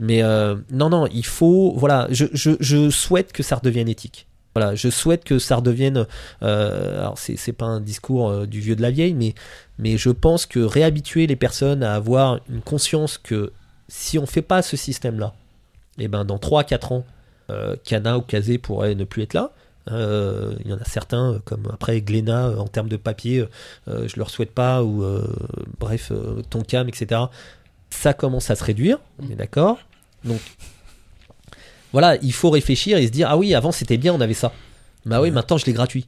Mais euh, non, non, il faut. Voilà, je, souhaite que ça redevienne éthique. Voilà, je souhaite que ça redevienne. euh, alors, c'est pas un discours euh, du vieux de la vieille, mais, mais je pense que réhabituer les personnes à avoir une conscience que si on fait pas ce système-là, et ben dans 3-4 ans, Kana ou Kazé pourraient ne plus être là. Euh, Il y en a certains, euh, comme après Glénat, euh, en termes de papier, euh, je leur souhaite pas, ou euh, bref, euh, Tonkam, etc. Ça commence à se réduire, on est d'accord Donc, voilà, il faut réfléchir et se dire Ah oui, avant c'était bien, on avait ça. Bah oui, maintenant je l'ai gratuit.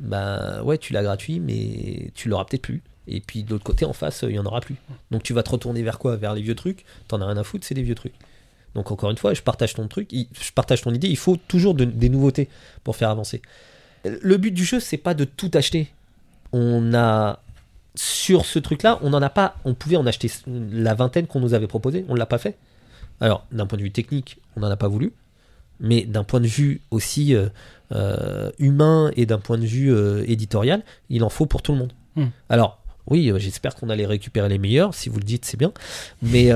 Bah ouais, tu l'as gratuit, mais tu l'auras peut-être plus. Et puis de l'autre côté, en face, il y en aura plus. Donc tu vas te retourner vers quoi? Vers les vieux trucs? T'en as rien à foutre, c'est des vieux trucs. Donc encore une fois, je partage ton truc, je partage ton idée. Il faut toujours de- des nouveautés pour faire avancer. Le but du jeu, c'est pas de tout acheter. On a sur ce truc-là, on n'en a pas. On pouvait en acheter la vingtaine qu'on nous avait proposé, on l'a pas fait. Alors d'un point de vue technique, on n'en a pas voulu, mais d'un point de vue aussi euh, euh, humain et d'un point de vue euh, éditorial, il en faut pour tout le monde. Hmm. Alors oui, j'espère qu'on allait récupérer les meilleurs. Si vous le dites, c'est bien. Mais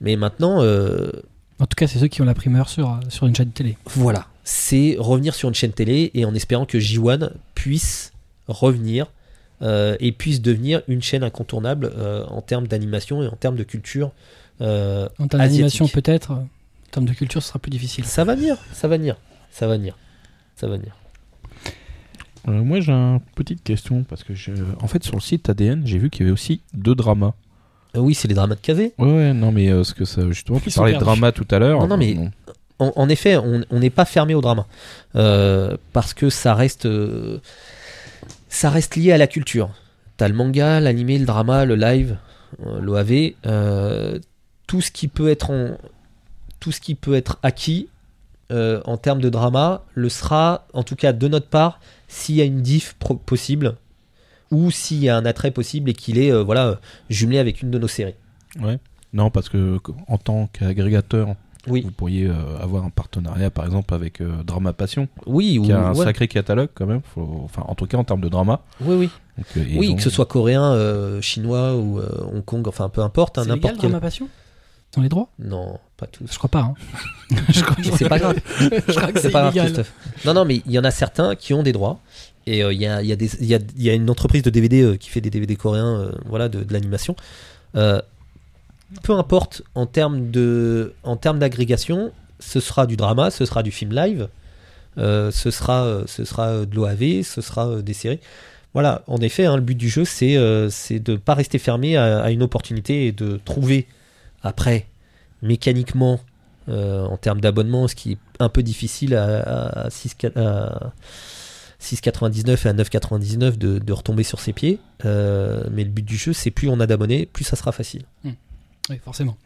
mais maintenant. euh, En tout cas, c'est ceux qui ont la primeur sur, euh, sur une chaîne télé. voilà, c'est revenir sur une chaîne télé et en espérant que J1 puisse revenir euh, et puisse devenir une chaîne incontournable euh, en termes d'animation et en termes de culture. euh, En termes d'animation, peut-être. En termes de culture, ce sera plus difficile. ça va venir, ça va venir, ça va venir, ça va venir. Euh, moi, j'ai une petite question parce que, je... en fait, sur le site ADN, j'ai vu qu'il y avait aussi deux dramas. Euh, oui, c'est les dramas de Kazé. Ouais, ouais, non, mais euh, ce que ça, justement, tu Ils sont parlais de perdus. drama tout à l'heure. Non, non, mais- En, en effet, on on n'est pas fermé au drama Euh, parce que ça reste, euh, ça reste lié à la culture. T'as le manga, l'animé, le drama, le live, euh, l'OAV, euh, tout ce qui peut être en, tout ce qui peut être acquis euh, en termes de drama le sera, en tout cas de notre part, s'il y a une diff pro- possible ou s'il y a un attrait possible et qu'il est euh, voilà jumelé avec une de nos séries. Non, parce que en tant qu'agrégateur, Oui, vous pourriez euh, avoir un partenariat, par exemple, avec euh, Drama Passion, oui, qui ou, a un ouais. sacré catalogue quand même. Faut- Enfin, en tout cas, en termes de drama. oui, oui. Donc, euh, Oui, donc- que ce soit coréen, euh, chinois ou euh, Hong Kong, enfin peu importe, hein, n'importe quel. Drama Passion? Ont les droits? Non, pas tous. Je crois pas. Hein. je crois, c'est pas grave. je crois que C'est pas grave. Christophe. Non, non, mais il y en a certains qui ont des droits. Et euh, il y, a, y, a y, y a une entreprise de DVD euh, qui fait des DVD coréens, euh, voilà, de, l'animation. Peu importe en termes d'agrégation, ce sera du drama, ce sera du film live, ce sera, ce sera de l'OAV, ce sera des séries. Voilà, en effet, hein, le but du jeu, c'est de ne pas rester fermé à, une opportunité et de trouver après, mécaniquement, en termes d'abonnement, ce qui est un peu difficile à, à 6, à 6,99 et à 9,99 de, de retomber sur ses pieds. Euh, mais le but du jeu, c'est plus on a d'abonnés, plus ça sera facile. Oui, forcément.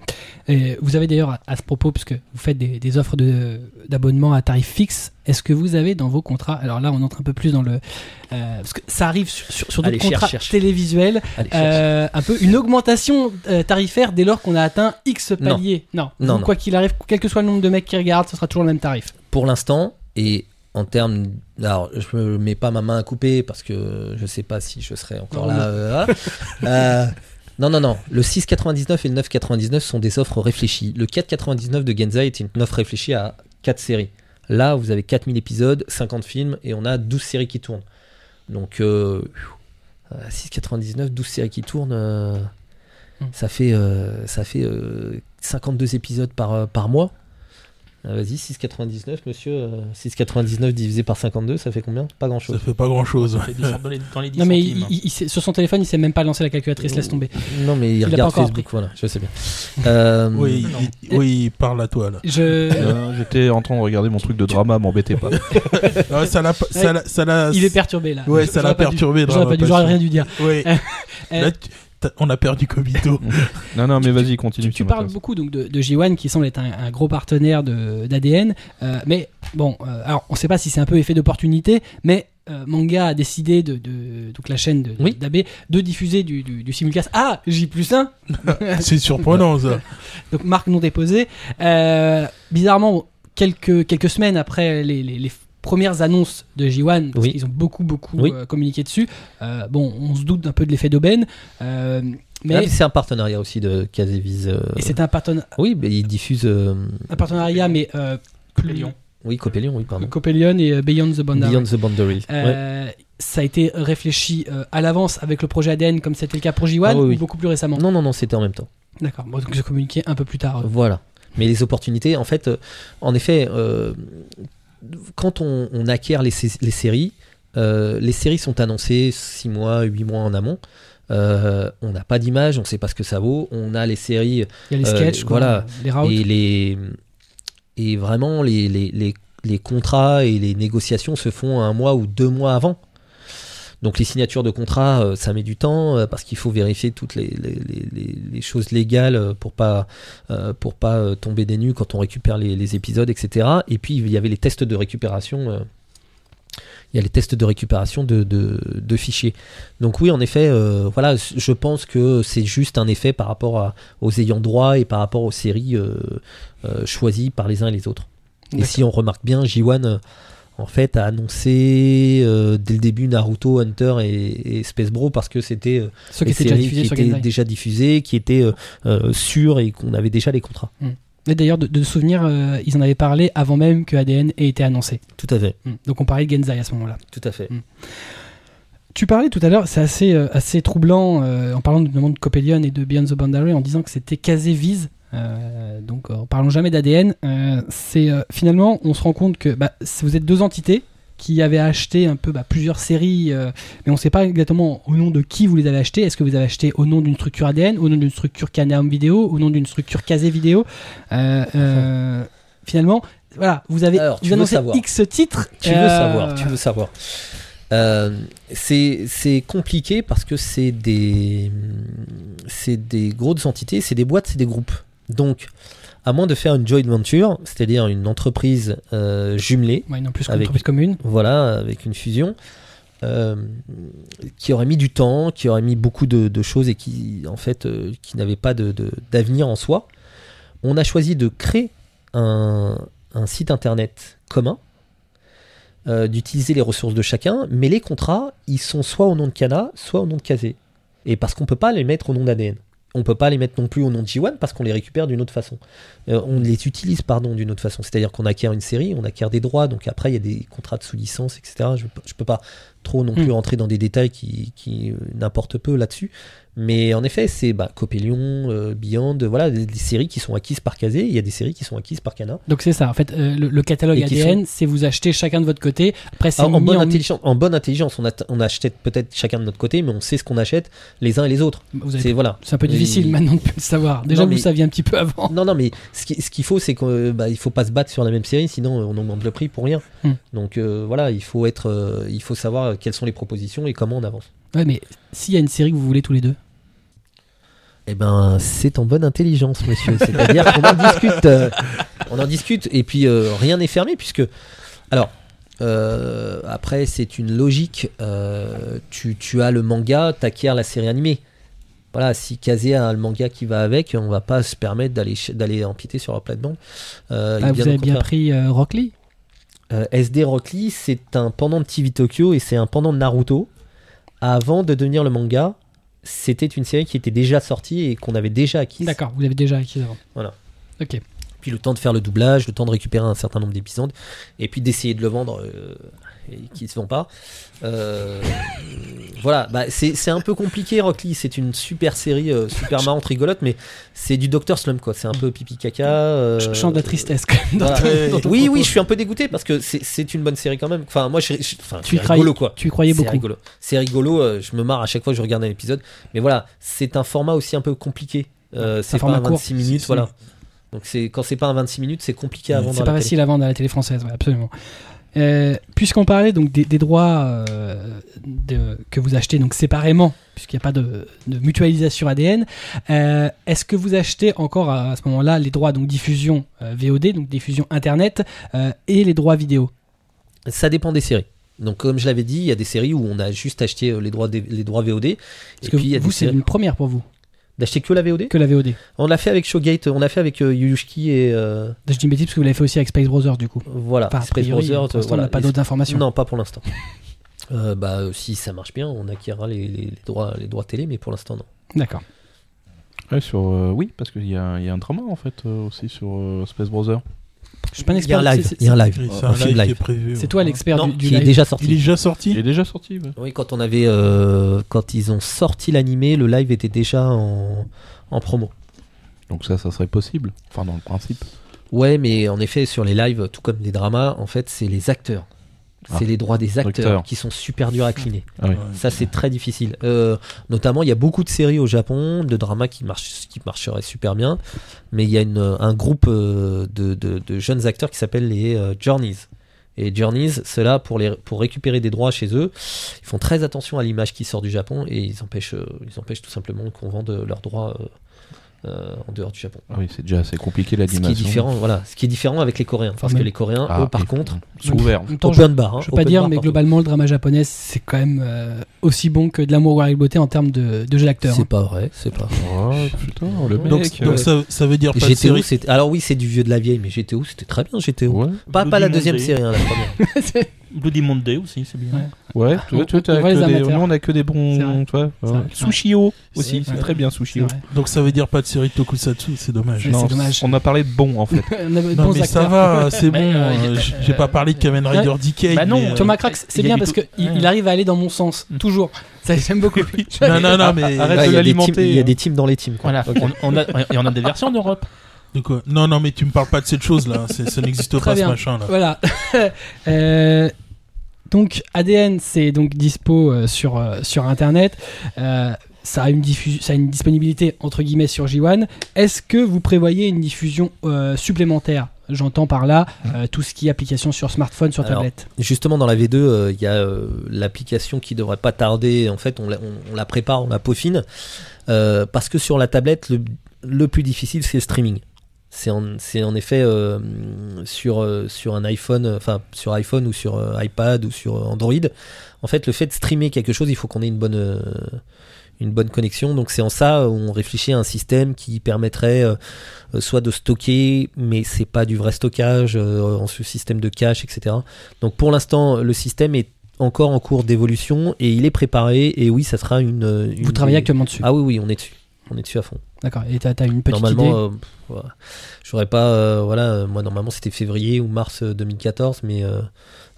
Et vous avez d'ailleurs, à, à ce propos, puisque vous faites des, des offres de- d'abonnement à tarif fixe, est-ce que vous avez dans vos contrats, alors là on entre un peu plus dans le... euh, parce que ça arrive sur, sur, sur d'autres contrats cherche. télévisuels, Allez, euh, un peu une augmentation euh, tarifaire dès lors qu'on a atteint X Non. paliers. Non, Non, non. quoi qu'il arrive, quel que soit le nombre de mecs qui regardent, ce sera toujours le même tarif. Pour l'instant, et en termes. Alors, je me mets pas ma main à couper parce que je sais pas si je serai encore Non, là. non. euh, voilà. Euh, non, non, non. Le 6,99 et le 9,99 sont des offres réfléchies. Le 4,99 de Genzai est une offre réfléchie à 4 séries. Là, vous avez 4000 épisodes, 50 films et on a 12 séries qui tournent. Donc, euh, pfiou, euh, 6,99, 12 séries qui tournent, Hmm. ça fait, ça fait euh, 52 épisodes par, par mois. Ah, Vas-y, 6,99, monsieur. euh, 6,99 divisé par 52, ça fait combien? Pas grand Ça fait pas grand chose. C'est des sortes dans les, dans les 10 Non mais centimes. il- il- il sait- sur son téléphone, il sait même pas lancer la calculatrice, laisse tomber. Non, mais il, l'a pas regarde encore Facebook, voilà, je sais bien. Euh, Oui, il, oui, il parle à toi là. Je Euh, J'étais en train de regarder mon truc de drama, m'embêtez pas. Ah, ça l'a, ça l'a, ça l'a- il est perturbé là. Ouais, ça l'a J'aurais pas dû- perturbé. J'aurais Drama pas dû, j'aurais Passion. rien dû dire. Ouais. Euh, Là, tu- t'as- on a perdu Kobito. Non, non, mais vas-y, continue. Tu, parles beaucoup donc de, de J1 qui semble être un, un gros partenaire d'ADN, euh, mais bon, euh, alors on sait pas si c'est un peu effet d'opportunité, mais euh, Manga a décidé de, de- donc la chaîne de, Oui. d'AB de diffuser du, du, du simulcast. Ah, J plus 1 C'est surprenant ça. donc marque non déposée. Euh, bizarrement, quelques, quelques semaines après les, les- les premières annonces de J1, parce Oui. qu'ils ont beaucoup beaucoup Oui. euh, communiqué dessus, euh, bon, on se doute un peu de l'effet d'aubaine, euh, mais, ah, mais c'est un partenariat aussi de Casevis. euh, et c'est un, parten- Oui, mais ils diffusent. euh, un partenariat, mais euh, Copélion. Oui, Copélion, oui, pardon. Copelion et euh, Beyond the Boundary. Beyond the Boundary. Ouais. Ça a été réfléchi euh, à l'avance avec le projet ADN comme c'était le cas pour J1 Ah oui, oui. ou beaucoup plus récemment? Non, non, non, c'était en même temps. D'accord, bon, donc j'ai communiqué un peu plus tard. Voilà. Mais les opportunités, en fait, euh, en effet, euh, quand on, on acquiert les, sé- les séries, euh, les séries sont annoncées 6 mois, 8 mois en amont. Euh, on n'a pas d'image, on ne sait pas ce que ça vaut. On a les séries Il y a les euh, sketchs, quoi, voilà. les routes. et les et vraiment les, les, les contrats et les négociations se font un mois ou deux mois avant. Donc les signatures de contrats, euh, ça met du temps euh, parce qu'il faut vérifier toutes les, les, les- les- les choses légales euh, pour pas euh, pour pas tomber des nues quand on récupère les, épisodes, etc. Et puis il y avait les tests de récupération. il y a les tests de récupération de, de, de fichiers. Donc oui, en effet, voilà, je pense que c'est juste un effet par rapport à, aux ayants droit et par rapport aux séries choisies par les uns et les autres. Et si on remarque bien, J1 euh, en fait a annoncé euh, dès le début Naruto, Hunter et, et Space Bro parce que c'était euh, Ceux qui étaient déjà diffusés qui étaient déjà diffusées, qui étaient euh, euh, sûres et qu'on avait déjà les contrats. Et d'ailleurs, de, de souvenir, euh, ils en avaient parlé avant même que ADN ait été annoncé. Tout à fait, Mm. Donc on parlait de Genzai à ce moment-là. tout à fait. Tu parlais tout à l'heure, c'est assez, euh, assez troublant euh, en parlant notamment de Copelion et de Beyond the Boundary en disant que c'était casé vise. Euh, donc euh, en parlant jamais d'ADN, euh, c'est euh, finalement on se rend compte que bah, vous êtes deux entités qui avaient acheté un peu bah, plusieurs séries, euh, mais on ne sait pas exactement au nom de qui vous les avez achetées. Est-ce que vous avez acheté au nom d'une structure ADN, au nom d'une structure Caneum Vidéo, au nom d'une structure Casé Vidéo Euh, euh, Finalement, voilà, vous avez Alors, tu vous. X titres. Tu veux euh, savoir, tu veux savoir. Euh, c'est c'est compliqué parce que c'est des c'est des grosses entités, c'est des boîtes, c'est des groupes. Donc, à moins de faire une joint venture, c'est-à-dire une entreprise euh, jumelée, Ouais, non plus qu'une Avec- entreprise commune. voilà, avec une fusion, euh, qui aurait mis du temps, qui aurait mis beaucoup de, de choses et qui, en fait, euh, qui n'avait pas de- de- d'avenir en soi. On a choisi de créer un, un site internet commun, d'utiliser les ressources de chacun, mais les contrats, ils sont soit au nom de Cana, soit au nom de Kazé. Et parce qu'on peut pas les mettre au nom d'ADN. On peut pas les mettre non plus au nom de J1 parce qu'on les récupère d'une autre façon. Euh, on les utilise, pardon, d'une autre façon. C'est-à-dire qu'on acquiert une série, on acquiert des droits, donc après il y a des contrats de sous-licence, etc. Je, peux- je peux pas trop non plus Mm. rentrer dans des détails qui, qui euh, n'importent peu là-dessus. Mais en effet, c'est bah, Copélion, euh, Beyond, voilà, des, des séries qui sont acquises par Kazé, il y a des séries qui sont acquises par Cana. Donc c'est ça, en fait, euh, le, le catalogue Et ADN, c'est vous achetez chacun de votre côté. Après, c'est Ah, en, bonne en intelligence, en bonne intelligence, on, a, on achète peut-être chacun de notre côté, mais on sait ce qu'on achète les uns et les autres. Vous avez- C'est voilà. C'est un peu difficile Et- maintenant de plus le savoir. Déjà, Non, vous mais- le saviez un petit peu avant. Non, non, mais ce qui- ce qu'il faut, c'est qu'il bah, il faut pas se battre sur la même série, sinon euh, on augmente le prix pour rien. Hmm. Donc euh, voilà, il faut être, euh, il faut savoir quelles sont les propositions et comment on avance. Ouais, mais s'il y a une série que vous voulez tous les deux, Eh ben, c'est en bonne intelligence, monsieur. C'est-à-dire qu'on en discute, euh, on en discute, et puis euh, rien n'est fermé puisque, alors. euh, après, c'est une logique. tu, tu as le manga, t'acquiers la série animée. Voilà, si Kazé a le manga qui va avec, on va pas se permettre d'aller empiéter sur leur plate-bande. Ah, vous avez bien pris Rock Lee? SD Rock Lee, c'est un pendant de TV Tokyo et c'est un pendant de Naruto. Avant de devenir le manga, c'était une série qui était déjà sortie et qu'on avait déjà acquise. D'accord, vous l'avez déjà acquis avant. Voilà. Ok. Puis le temps de faire le doublage, le temps de récupérer un certain nombre d'épisodes, et puis d'essayer de le vendre euh, et qui se vend pas. Euh, voilà, bah, c'est un peu compliqué Rock Lee. C'est une super série, euh, super marrante, rigolote, mais c'est du Dr Slump quoi. C'est un peu pipi caca. euh, Je chante de la tristesse quand même. dans voilà. ton- dans ton oui, oui, je suis un peu dégoûté parce que c'est- une bonne série quand même. Enfin, moi, je, je- enfin, Tu rigolo quoi. tu y croyais beaucoup. rigolo. C'est rigolo. je me marre à chaque fois que je regarde un épisode. Mais voilà, c'est un format aussi un peu compliqué. C'est pas format un court. 26 minutes, voilà. Donc c'est quand c'est pas un 26 minutes, c'est compliqué à vendre. C'est pas facile à vendre à la télé française, ouais, absolument. Euh, Puisqu'on parlait donc des, des droits euh, de- que vous achetez donc séparément, puisqu'il n'y a pas de, de mutualisation ADN, euh, est-ce que vous achetez encore à, à ce moment-là les droits donc diffusion VOD, donc diffusion internet, et les droits vidéo? Ça dépend des séries. Donc comme je l'avais dit, il y a des séries où on a juste acheté les droits, des- les droits VOD. Et Parce que puis y a vous, c'est une première pour vous d'acheter que la VOD. que la VOD. On l'a fait avec Showgate, on l'a fait avec euh, Yuyushki et euh, Je dis une bêtise parce que vous l'avez fait aussi avec Space Brothers du coup. voilà. Enfin, Space priori, Brothers, pour l'instant, voilà. on n'a pas d'autres informations. Non, pas pour l'instant. Euh, bah, euh, si ça marche bien, on acquérera les, les- les droits, les droits télé, mais pour l'instant, non. D'accord. Ouais, sur, euh, oui, parce qu'il y, a il y a un drama en fait euh, aussi sur euh, Space Brother. Je suis pas un Il y a expert. un live. c'est- Il y a un c'est- live. C'est Un un film live, qui est live. prévu. C'est ouais. toi l'expert Non, du, du qui est live. déjà Il est sorti. déjà Il sorti est déjà sorti. ouais. Oui, quand on avait, euh, quand ils ont sorti l'animé, le live était déjà en, en promo. Donc ça, ça serait possible. Enfin, dans le principe. Ouais, mais en effet, sur les lives, tout comme les dramas, en fait, c'est les acteurs. C'est Ah, les droits des acteurs qui sont super durs à cleaner. Ah oui. Ça, c'est très difficile. Euh, notamment, il y a beaucoup de séries au Japon, de dramas qui, marchent, qui marcheraient super bien. Mais il y a une, un groupe euh, de, de- de jeunes acteurs qui s'appelle les euh, Journeys. Et Journeys, ceux-là, pour, les, pour récupérer des droits chez eux, ils font très attention à l'image qui sort du Japon et ils empêchent, ils empêchent tout simplement qu'on vende leurs droits euh, euh, en dehors du Japon. Ah oui, c'est déjà assez compliqué Ce qui est l'animation. différent, voilà, ce qui est différent avec les Coréens, parce que les Coréens, Ah, eux, par contre, sont ouverts. En même temps, je- open bar. hein, Je veux pas open dire, bar mais partout. globalement, le drama japonais, c'est quand même euh, aussi bon que de l'amour avec beauté en termes de, de jeu d'acteur. C'est pas vrai, c'est pas. Oh putain, le mec. Donc, euh, donc ça, ça veut dire pas de série. Alors oui, c'est du vieux de la vieille, mais GTO, c'était très bien, GTO. Ouais, Pas, pas la deuxième Monday. série, hein, la première. Bloody Monday aussi, c'est bien. Ouais. ouais. Tu vois, tu vois, On- t'as on voit que les des- amateurs. nous, on a que des bons. Sushio aussi, C'est très bien Sushio. Donc ça veut dire pas de série de Tokusatsu, c'est dommage. Ouais, Non, c'est dommage. On a parlé de bons en fait. On a de Non bons mais ça va, c'est bon. Mais, euh, euh, J'ai pas parlé de Kamen Rider Decade. Bah non, mais, euh, Thomas Crax, c'est bien parce qu'il Ouais. il arrive à aller dans mon sens, Mm. toujours. Ça, j'aime beaucoup. Non, non, non, mais. Arrête Ouais, de il y a des l'alimenter, teams- Il y a hein. des teams dans les teams. quoi. Voilà, Ok. on, on a, et on a des versions en Europe. De quoi? Non, non, mais tu me parles pas de cette chose-là. c'est- Ça n'existe pas bien. ce machin là. Voilà. Euh, donc ADN, c'est donc dispo euh, sur euh, sur internet. Ça a une diffusion, ça a une disponibilité entre guillemets sur J1. Est-ce que vous prévoyez une diffusion euh, supplémentaire? J'entends par là euh, tout ce qui est application sur smartphone, sur Alors, tablette. Justement, dans la V2, euh, il y a l'application qui devrait pas tarder. En fait, on la, on- on la prépare, on la peaufine. Parce que sur la tablette, le, le plus difficile, c'est le streaming. C'est en, en effet sur, sur un iPhone, enfin sur iPhone ou sur iPad ou sur Android. En fait, le fait de streamer quelque chose, il faut qu'on ait une bonne, une bonne connexion. Donc c'est en ça où on réfléchit à un système qui permettrait euh, euh, soit de stocker, mais c'est pas du vrai stockage, euh, en ce système de cache, etc. Donc pour l'instant, le système est encore en cours d'évolution et il est préparé. Et oui, ça sera une. une Vous travaillez actuellement dessus? Ah oui, oui, on est dessus. On est dessus à fond. D'accord. Et t'as as une petite normalement, idée? euh, j'aurais pas. voilà, moi normalement c'était février ou mars euh, 2014, mais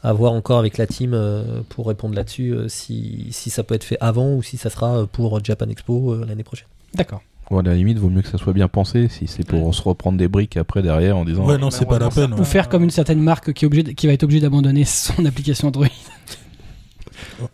à voir encore avec la team euh, pour répondre là-dessus euh, si, si ça peut être fait avant ou si ça sera euh, pour Japan Expo euh, l'année prochaine. D'accord. Bon, à la limite, vaut mieux que ça soit bien pensé si c'est pour se reprendre des briques après derrière en disant. Ouais, non, c'est pas la peine. Ou ouais. faire comme une certaine marque qui, est obligée de- qui va être obligée d'abandonner son application Android.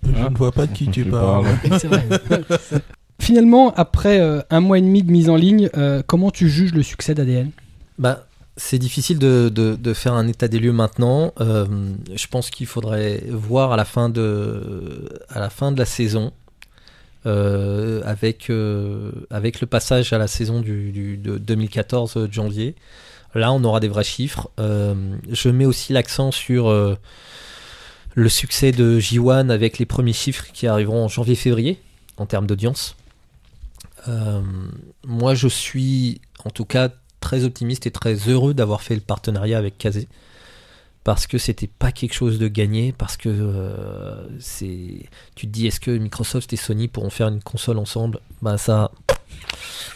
Je ne vois pas de qui tu parles. Finalement, après euh, un mois et demi de mise en ligne, euh, comment tu juges le succès d'ADN Bah, c'est difficile de, de- faire un état des lieux maintenant. Euh, je pense qu'il faudrait voir à la fin de, à la, fin de la saison, euh, avec, euh, avec le passage à la saison du, de 2014 de janvier. Là, on aura des vrais chiffres. Je mets aussi l'accent sur le succès de J1 avec les premiers chiffres qui arriveront en janvier-février en termes d'audience. Moi, je suis en tout cas très optimiste et très heureux d'avoir fait le partenariat avec Kazé. Parce que c'était pas quelque chose de gagné, parce que euh, c'est. Tu te dis, est-ce que Microsoft et Sony pourront faire une console ensemble? Bah, ça.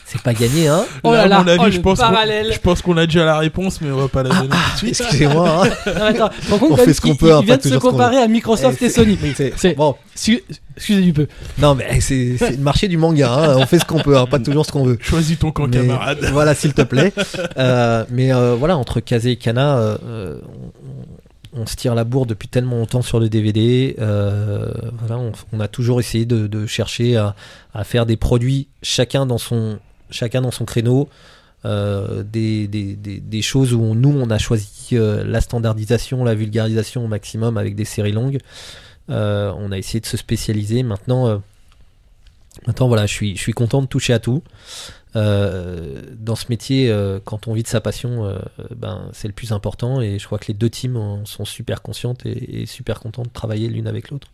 C'est pas gagné, hein Oh là là, oh, je le pense parallèle. Je pense qu'on a déjà la réponse, mais on va pas la donner tout de suite. Excusez-moi. hein. Non, attends, On fait ce qu'on peut, hein, Il vient pas de se toujours ce qu'on comparer à Microsoft Eh, et Sony. C'est- C'est- Bon, Excu- Excusez du peu. non, mais c'est c'est le marché du manga. hein. On fait ce qu'on peut, hein, pas toujours ce qu'on veut. Choisis ton camp, Mais- camarade. Voilà, s'il te plaît. Euh, mais euh, voilà, entre Kazé et Kana, euh, euh, on, on se tire la bourre depuis tellement longtemps sur le DVD. euh, on, a toujours essayé de, chercher à, faire des produits chacun dans son, créneau. euh, des, choses où nous on a choisi euh, la standardisation, la vulgarisation au maximum avec des séries longues. On a essayé de se spécialiser. Maintenant, maintenant je suis content de toucher à tout. Euh, dans ce métier, euh, quand on vit de sa passion, euh, ben, c'est le plus important et je crois que les deux teams en sont super conscientes et, et super contentes de travailler l'une avec l'autre.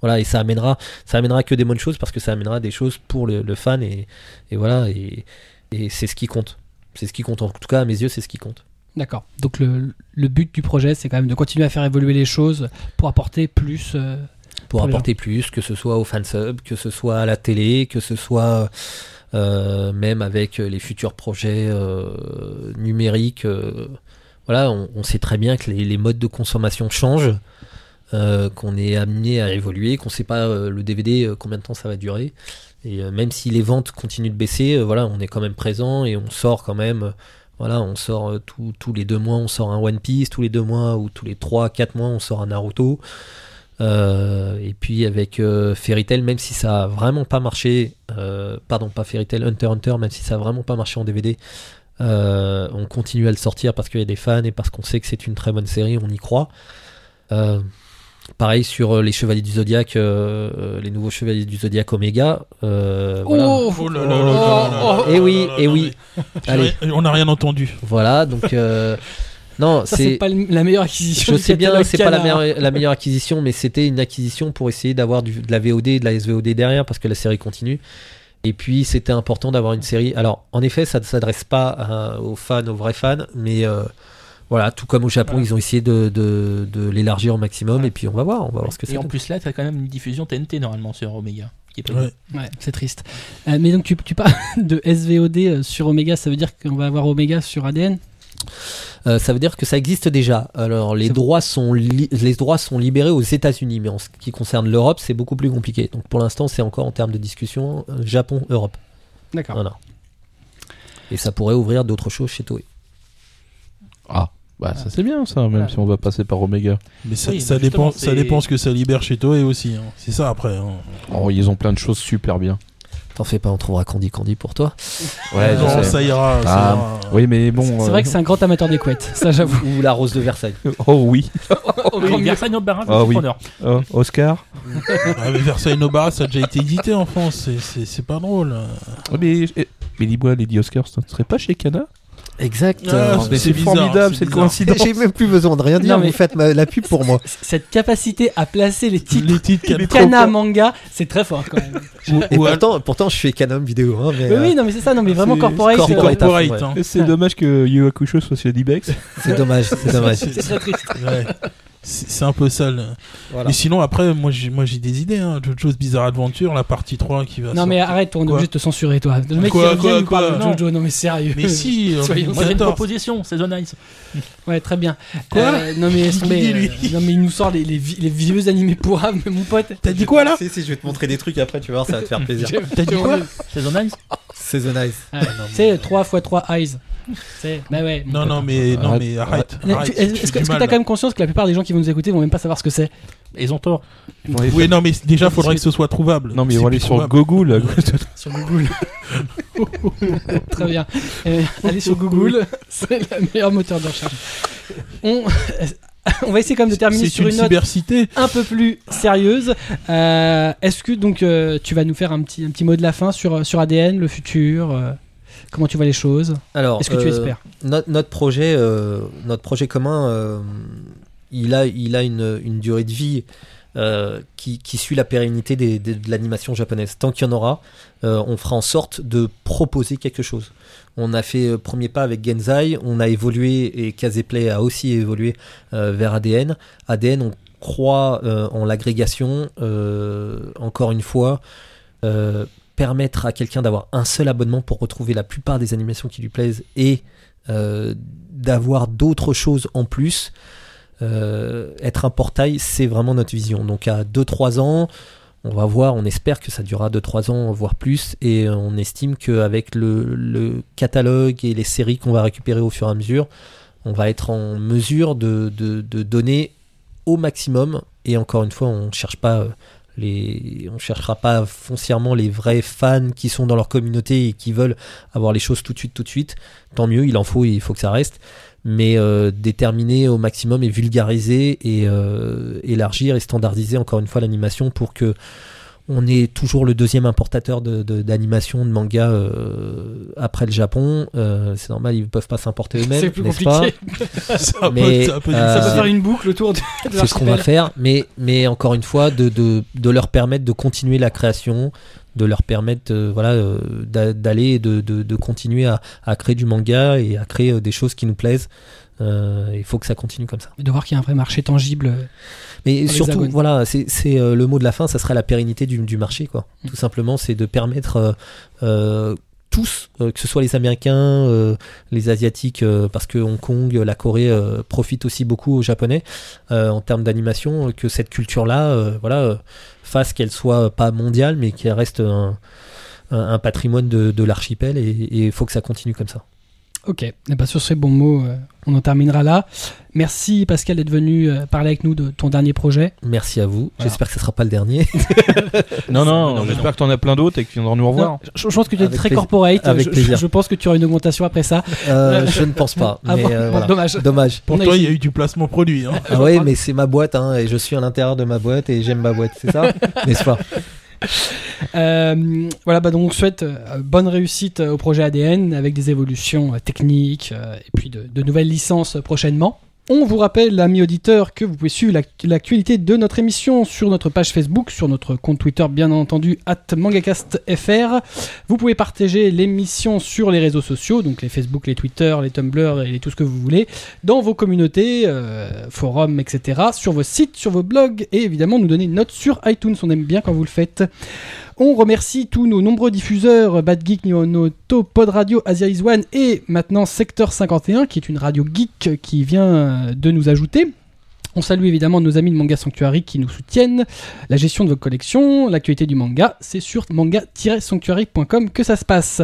Voilà, et ça amènera, ça amènera que des bonnes choses parce que ça amènera des choses pour le, le fan et, et voilà, et, et c'est ce qui compte. C'est ce qui compte. En tout cas, à mes yeux, c'est ce qui compte. D'accord. Donc le, le but du projet, c'est quand même de continuer à faire évoluer les choses pour apporter plus. pour apporter plus, que ce soit au fansub, que ce soit à la télé, que ce soit même avec les futurs projets euh, numériques. euh, voilà, on, sait très bien que les, modes de consommation changent, euh, qu'on est amené à évoluer, qu'on ne sait pas euh, le DVD euh, combien de temps ça va durer. Et euh, même si les ventes continuent de baisser, euh, voilà, on est quand même présent et on sort quand même. euh, voilà, on sort euh, tous les deux mois, on sort un One Piece, tous les deux mois ou tous les trois, quatre mois, on sort un Naruto. Euh, et puis avec euh, Fairy Tail, même si ça a vraiment pas marché, euh, pardon, pas Fairy Tail, Hunter Hunter, même si ça a vraiment pas marché en DVD, euh, on continue à le sortir parce qu'il y a des fans et parce qu'on sait que c'est une très bonne série, on y croit. Euh, pareil sur euh, les Chevaliers du Zodiaque, euh, euh, les nouveaux Chevaliers du Zodiaque Omega. euh. Oh, Oh Eh là oui, eh là, oui. Allez, On n'a rien entendu. voilà, donc euh, non, c'est pas la meilleure acquisition. je sais bien, c'est pas la meilleure, la meilleure acquisition, mais c'était une acquisition pour essayer d'avoir de la VOD et de la SVOD derrière parce que la série continue. Et puis c'était important d'avoir une série. Alors en effet, ça ne s'adresse pas à- aux fans, aux vrais fans, mais euh, voilà, tout comme au Japon, ils ont essayé de, de- de l'élargir au maximum. Et puis on va voir, on va voir ce que Et c'est. en plus là, t'as quand même une diffusion TNT normalement sur Omega. Qui est pas Ouais. Ouais, c'est triste. Euh, mais donc tu, tu parles de SVOD euh, sur Omega, ça veut dire qu'on va avoir Omega sur ADN Euh, ça veut dire que ça existe déjà. Alors les droits sont les droits sont libérés aux États-Unis, mais en ce qui concerne l'Europe, c'est beaucoup plus compliqué. Donc pour l'instant, c'est encore en termes de discussion euh, Japon, Europe. D'accord. Voilà. Et ça pourrait ouvrir d'autres choses chez Toei. Ah, bah ça c'est bien ça, même Voilà. si on va passer par Omega. Mais ça, Oui, dépend, ça dépend ce que ça libère chez Toei aussi. hein. C'est ça après. hein. Oh, ils ont plein de choses super bien. T'en fais pas, on trouvera Candy Candy pour toi. Ouais, non, je sais. ça ira. ça Ah, ira. Oui, mais bon. C'est euh, vrai que c'est un grand amateur des couettes, ça j'avoue. Ou la Rose de Versailles. Oh oui. Oui, Versailles Nobara, Ah oui. preneur. Oh, Oscar. Ah, mais Versailles Nobara, ça a déjà été édité en France. c'est- pas drôle. Oh, mais mais dis-moi, Lady Oscar, ça ne serait pas chez Cana? Exact. Ah, Mais c'est c'est formidable c'est bizarre. coïncidence. J'ai même plus besoin de rien dire, Non, mais- vous faites ma- la pub pour moi. Cette capacité à placer les titres Les titres Kana manga, c'est très fort quand même. Ou- Et pourtant, pourtant, je suis Canon vidéo. Hein, mais, Oui, euh, oui, non mais c'est ça, non mais vraiment C'est corporate. c'est euh, corporate. corporate. ouais. hein. C'est dommage que Yu Hakusho soit chez Dibex. c'est dommage, c'est dommage. C'est- C'est très triste. C'est c'est un peu sale. Voilà. Mais sinon, après, moi j'ai moi, j'ai des idées. Hein. Jojo's Bizarre Adventure, la partie 3 qui va Non mais arrête, on est Quoi obligé de te censurer toi. Le mec Quoi, qui revient quoi, nous parle quoi de Jojo, non mais sérieux. Mais si, Soyons Moi j'ai une proposition, c'est The Nice. Ouais, très bien. Quoi Euh, Non mais, euh, non mais il nous sort les, les, les vieux animés pourrables, mais mon pote. T'as dit quoi là Si, si, je vais te montrer des trucs après, tu vas voir, ça va te faire plaisir. T'as dit quoi C'est The Nice C'est The Nice. Sais, 3 x 3 eyes. C'est, bah ouais. Non, non, mais, non, Arrête. mais arrête. Est-ce que t'as quand même conscience que la plupart des gens qui vont nous écouter vont même pas savoir ce que c'est Ils ont tort. Oui, non, mais déjà, faudrait que ce soit trouvable. Non, mais ils C'est vont aller sur. Google. Sur Google. Très bien. Euh, allez sur Google, c'est le meilleur moteur de recherche. On, on va essayer quand même de terminer sur une une note un peu plus sérieuse. Euh, Est-ce que donc euh, tu vas nous faire un petit, un petit mot de la fin sur, sur ADN, le futur euh, Comment tu vois les choses? Alors, Est-ce que tu espères? notre, notre projet, euh, notre projet commun, euh, il a, une, durée de vie euh, qui, suit la pérennité de l'animation japonaise. Tant qu'il y en aura, euh, on fera en sorte de proposer quelque chose. On a fait euh, premier pas avec Genzai, on a évolué et Kazeplay a aussi évolué euh, vers ADN. ADN, on croit en l'agrégation, encore une fois. permettre à quelqu'un d'avoir un seul abonnement pour retrouver la plupart des animations qui lui plaisent et d'avoir d'autres choses en plus. Euh, être un portail, c'est vraiment notre vision. Donc à 2-3 ans, on va voir, on espère que ça durera 2-3 ans, voire plus, et on estime qu'avec le, le catalogue et les séries qu'on va récupérer au fur et à mesure, on va être en mesure de donner au maximum. Et encore une fois, on ne cherche pas euh, les, on cherchera pas foncièrement les vrais fans qui sont dans leur communauté et qui veulent avoir les choses tout de suite, tout de suite. Tant mieux, il en faut, il faut que ça reste. Mais euh, déterminer au maximum et vulgariser et euh, élargir et standardiser encore une fois l'animation pour que on est toujours le deuxième importateur de- de- d'animation de, manga euh, après le Japon. Euh, c'est normal, ils peuvent pas s'importer eux-mêmes, C'est plus n'est-ce pas compliqué. C'est un peu- Mais, c'est un peu euh, Ça peut faire une boucle autour de, de c'est ce qu'on va faire, mais, mais encore une fois, de, de, de leur permettre de continuer la création, de leur permettre euh, voilà, euh, d'a- d'aller et de, de, de continuer à, à créer du manga et à créer euh, des choses qui nous plaisent. Il faut que ça continue comme ça. De voir qu'il y a un vrai marché tangible. Mais surtout, voilà, c'est le mot de la fin, ça sera la pérennité du, du marché, quoi. Mm. Tout simplement, c'est de permettre tous, euh, que ce soit les Américains, euh, les Asiatiques, euh, parce que Hong Kong, la Corée profitent aussi beaucoup aux Japonais en termes d'animation, que cette culture-là, voilà, fasse qu'elle soit pas mondiale, mais qu'elle reste un, un, patrimoine de, de l'archipel, et il faut que ça continue comme ça. Ok, et ben sur ces bons mots, euh, on en terminera là. Merci Pascal d'être venu euh, parler avec nous de ton dernier projet. Merci à vous. Voilà. J'espère que ce sera pas le dernier. Non, non, j'espère que t'en as plein d'autres et qu'ils viendront nous revoir. Non, je, je pense que tu es Avec très plaisir. corporate. Avec je, plaisir. je pense que tu auras une augmentation après ça. Euh, je ne pense pas. Ah mais bon, euh, bon, voilà. dommage. Dommage. Pour On toi, il y a eu du placement produit. Hein. Ah ouais, mais c'est ma boîte, hein, et je suis à l'intérieur de ma boîte et j'aime ma boîte, c'est ça? N'est-ce pas? Euh, voilà, bah donc on souhaite euh, bonne réussite euh, au projet ADN avec des évolutions techniques et puis de, nouvelles licences prochainement. On vous rappelle, amis auditeurs, que vous pouvez suivre l'ac- l'actualité de notre émission sur notre page Facebook, sur notre compte Twitter, bien entendu, at mangacastfr. Vous pouvez partager l'émission sur les réseaux sociaux, donc les Facebook, les Twitter, les Tumblr et tout ce que vous voulez, dans vos communautés, euh, forums, etc., sur vos sites, sur vos blogs, et évidemment nous donner une note sur iTunes. On aime bien quand vous le faites. On remercie tous nos nombreux diffuseurs, Bad Geek, Nionoto, Pod Radio, Asia Is One et maintenant Secteur 51, qui est une radio geek qui vient de nous ajouter. On salue évidemment nos amis de Manga Sanctuary qui nous soutiennent. La gestion de vos collections, l'actualité du manga, c'est sur manga-sanctuary.com que ça se passe.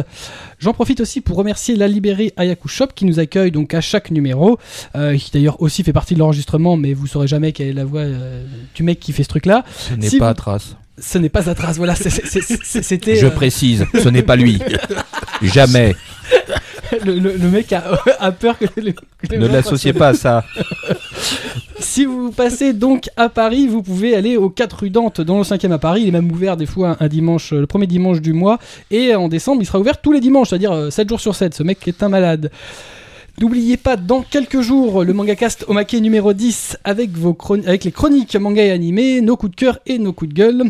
J'en profite aussi pour remercier la librairie Ayaku Shop qui nous accueille donc à chaque numéro, euh, qui d'ailleurs aussi fait partie de l'enregistrement, mais vous saurez jamais quelle est la voix euh, du mec qui fait ce truc-là. Ce n'est Si pas vous- à trace. Ce n'est pas à trace, voilà, c'était... Je euh, précise, ce n'est pas lui. Jamais. le, le- le mec a, a peur que le, que le Ne l'associez pas à ça. Si vous passez donc à Paris, vous pouvez aller aux 4 rue Dante dans le 5e à Paris. Il est même ouvert des fois un dimanche, euh, le premier dimanche du mois. Et en décembre, il sera ouvert tous les dimanches, c'est-à-dire euh, 7 jours sur 7. Ce mec est un malade. N'oubliez pas, dans quelques jours, le MangaCast maquet numéro 10 avec, vos avec les chroniques manga et animés, nos coups de cœur et nos coups de gueule.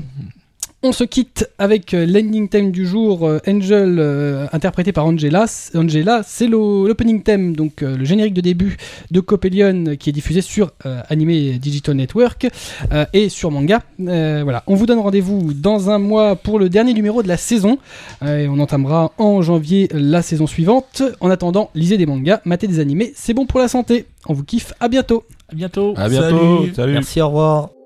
On se quitte avec euh, l'ending theme du jour, euh, Angel, euh, interprété par Angela. Angela, c'est l'o- l'opening theme, donc euh, le générique de début de Copelion qui est diffusé sur euh, Anime Digital Network euh, et sur manga. Euh, voilà, on vous donne rendez-vous dans un mois pour le dernier numéro de la saison. Euh, et on entamera en janvier la saison suivante. En attendant, lisez des mangas, matez des animés, c'est bon pour la santé. On vous kiffe, à bientôt. À bientôt. À bientôt. Salut. Salut. Merci, au revoir.「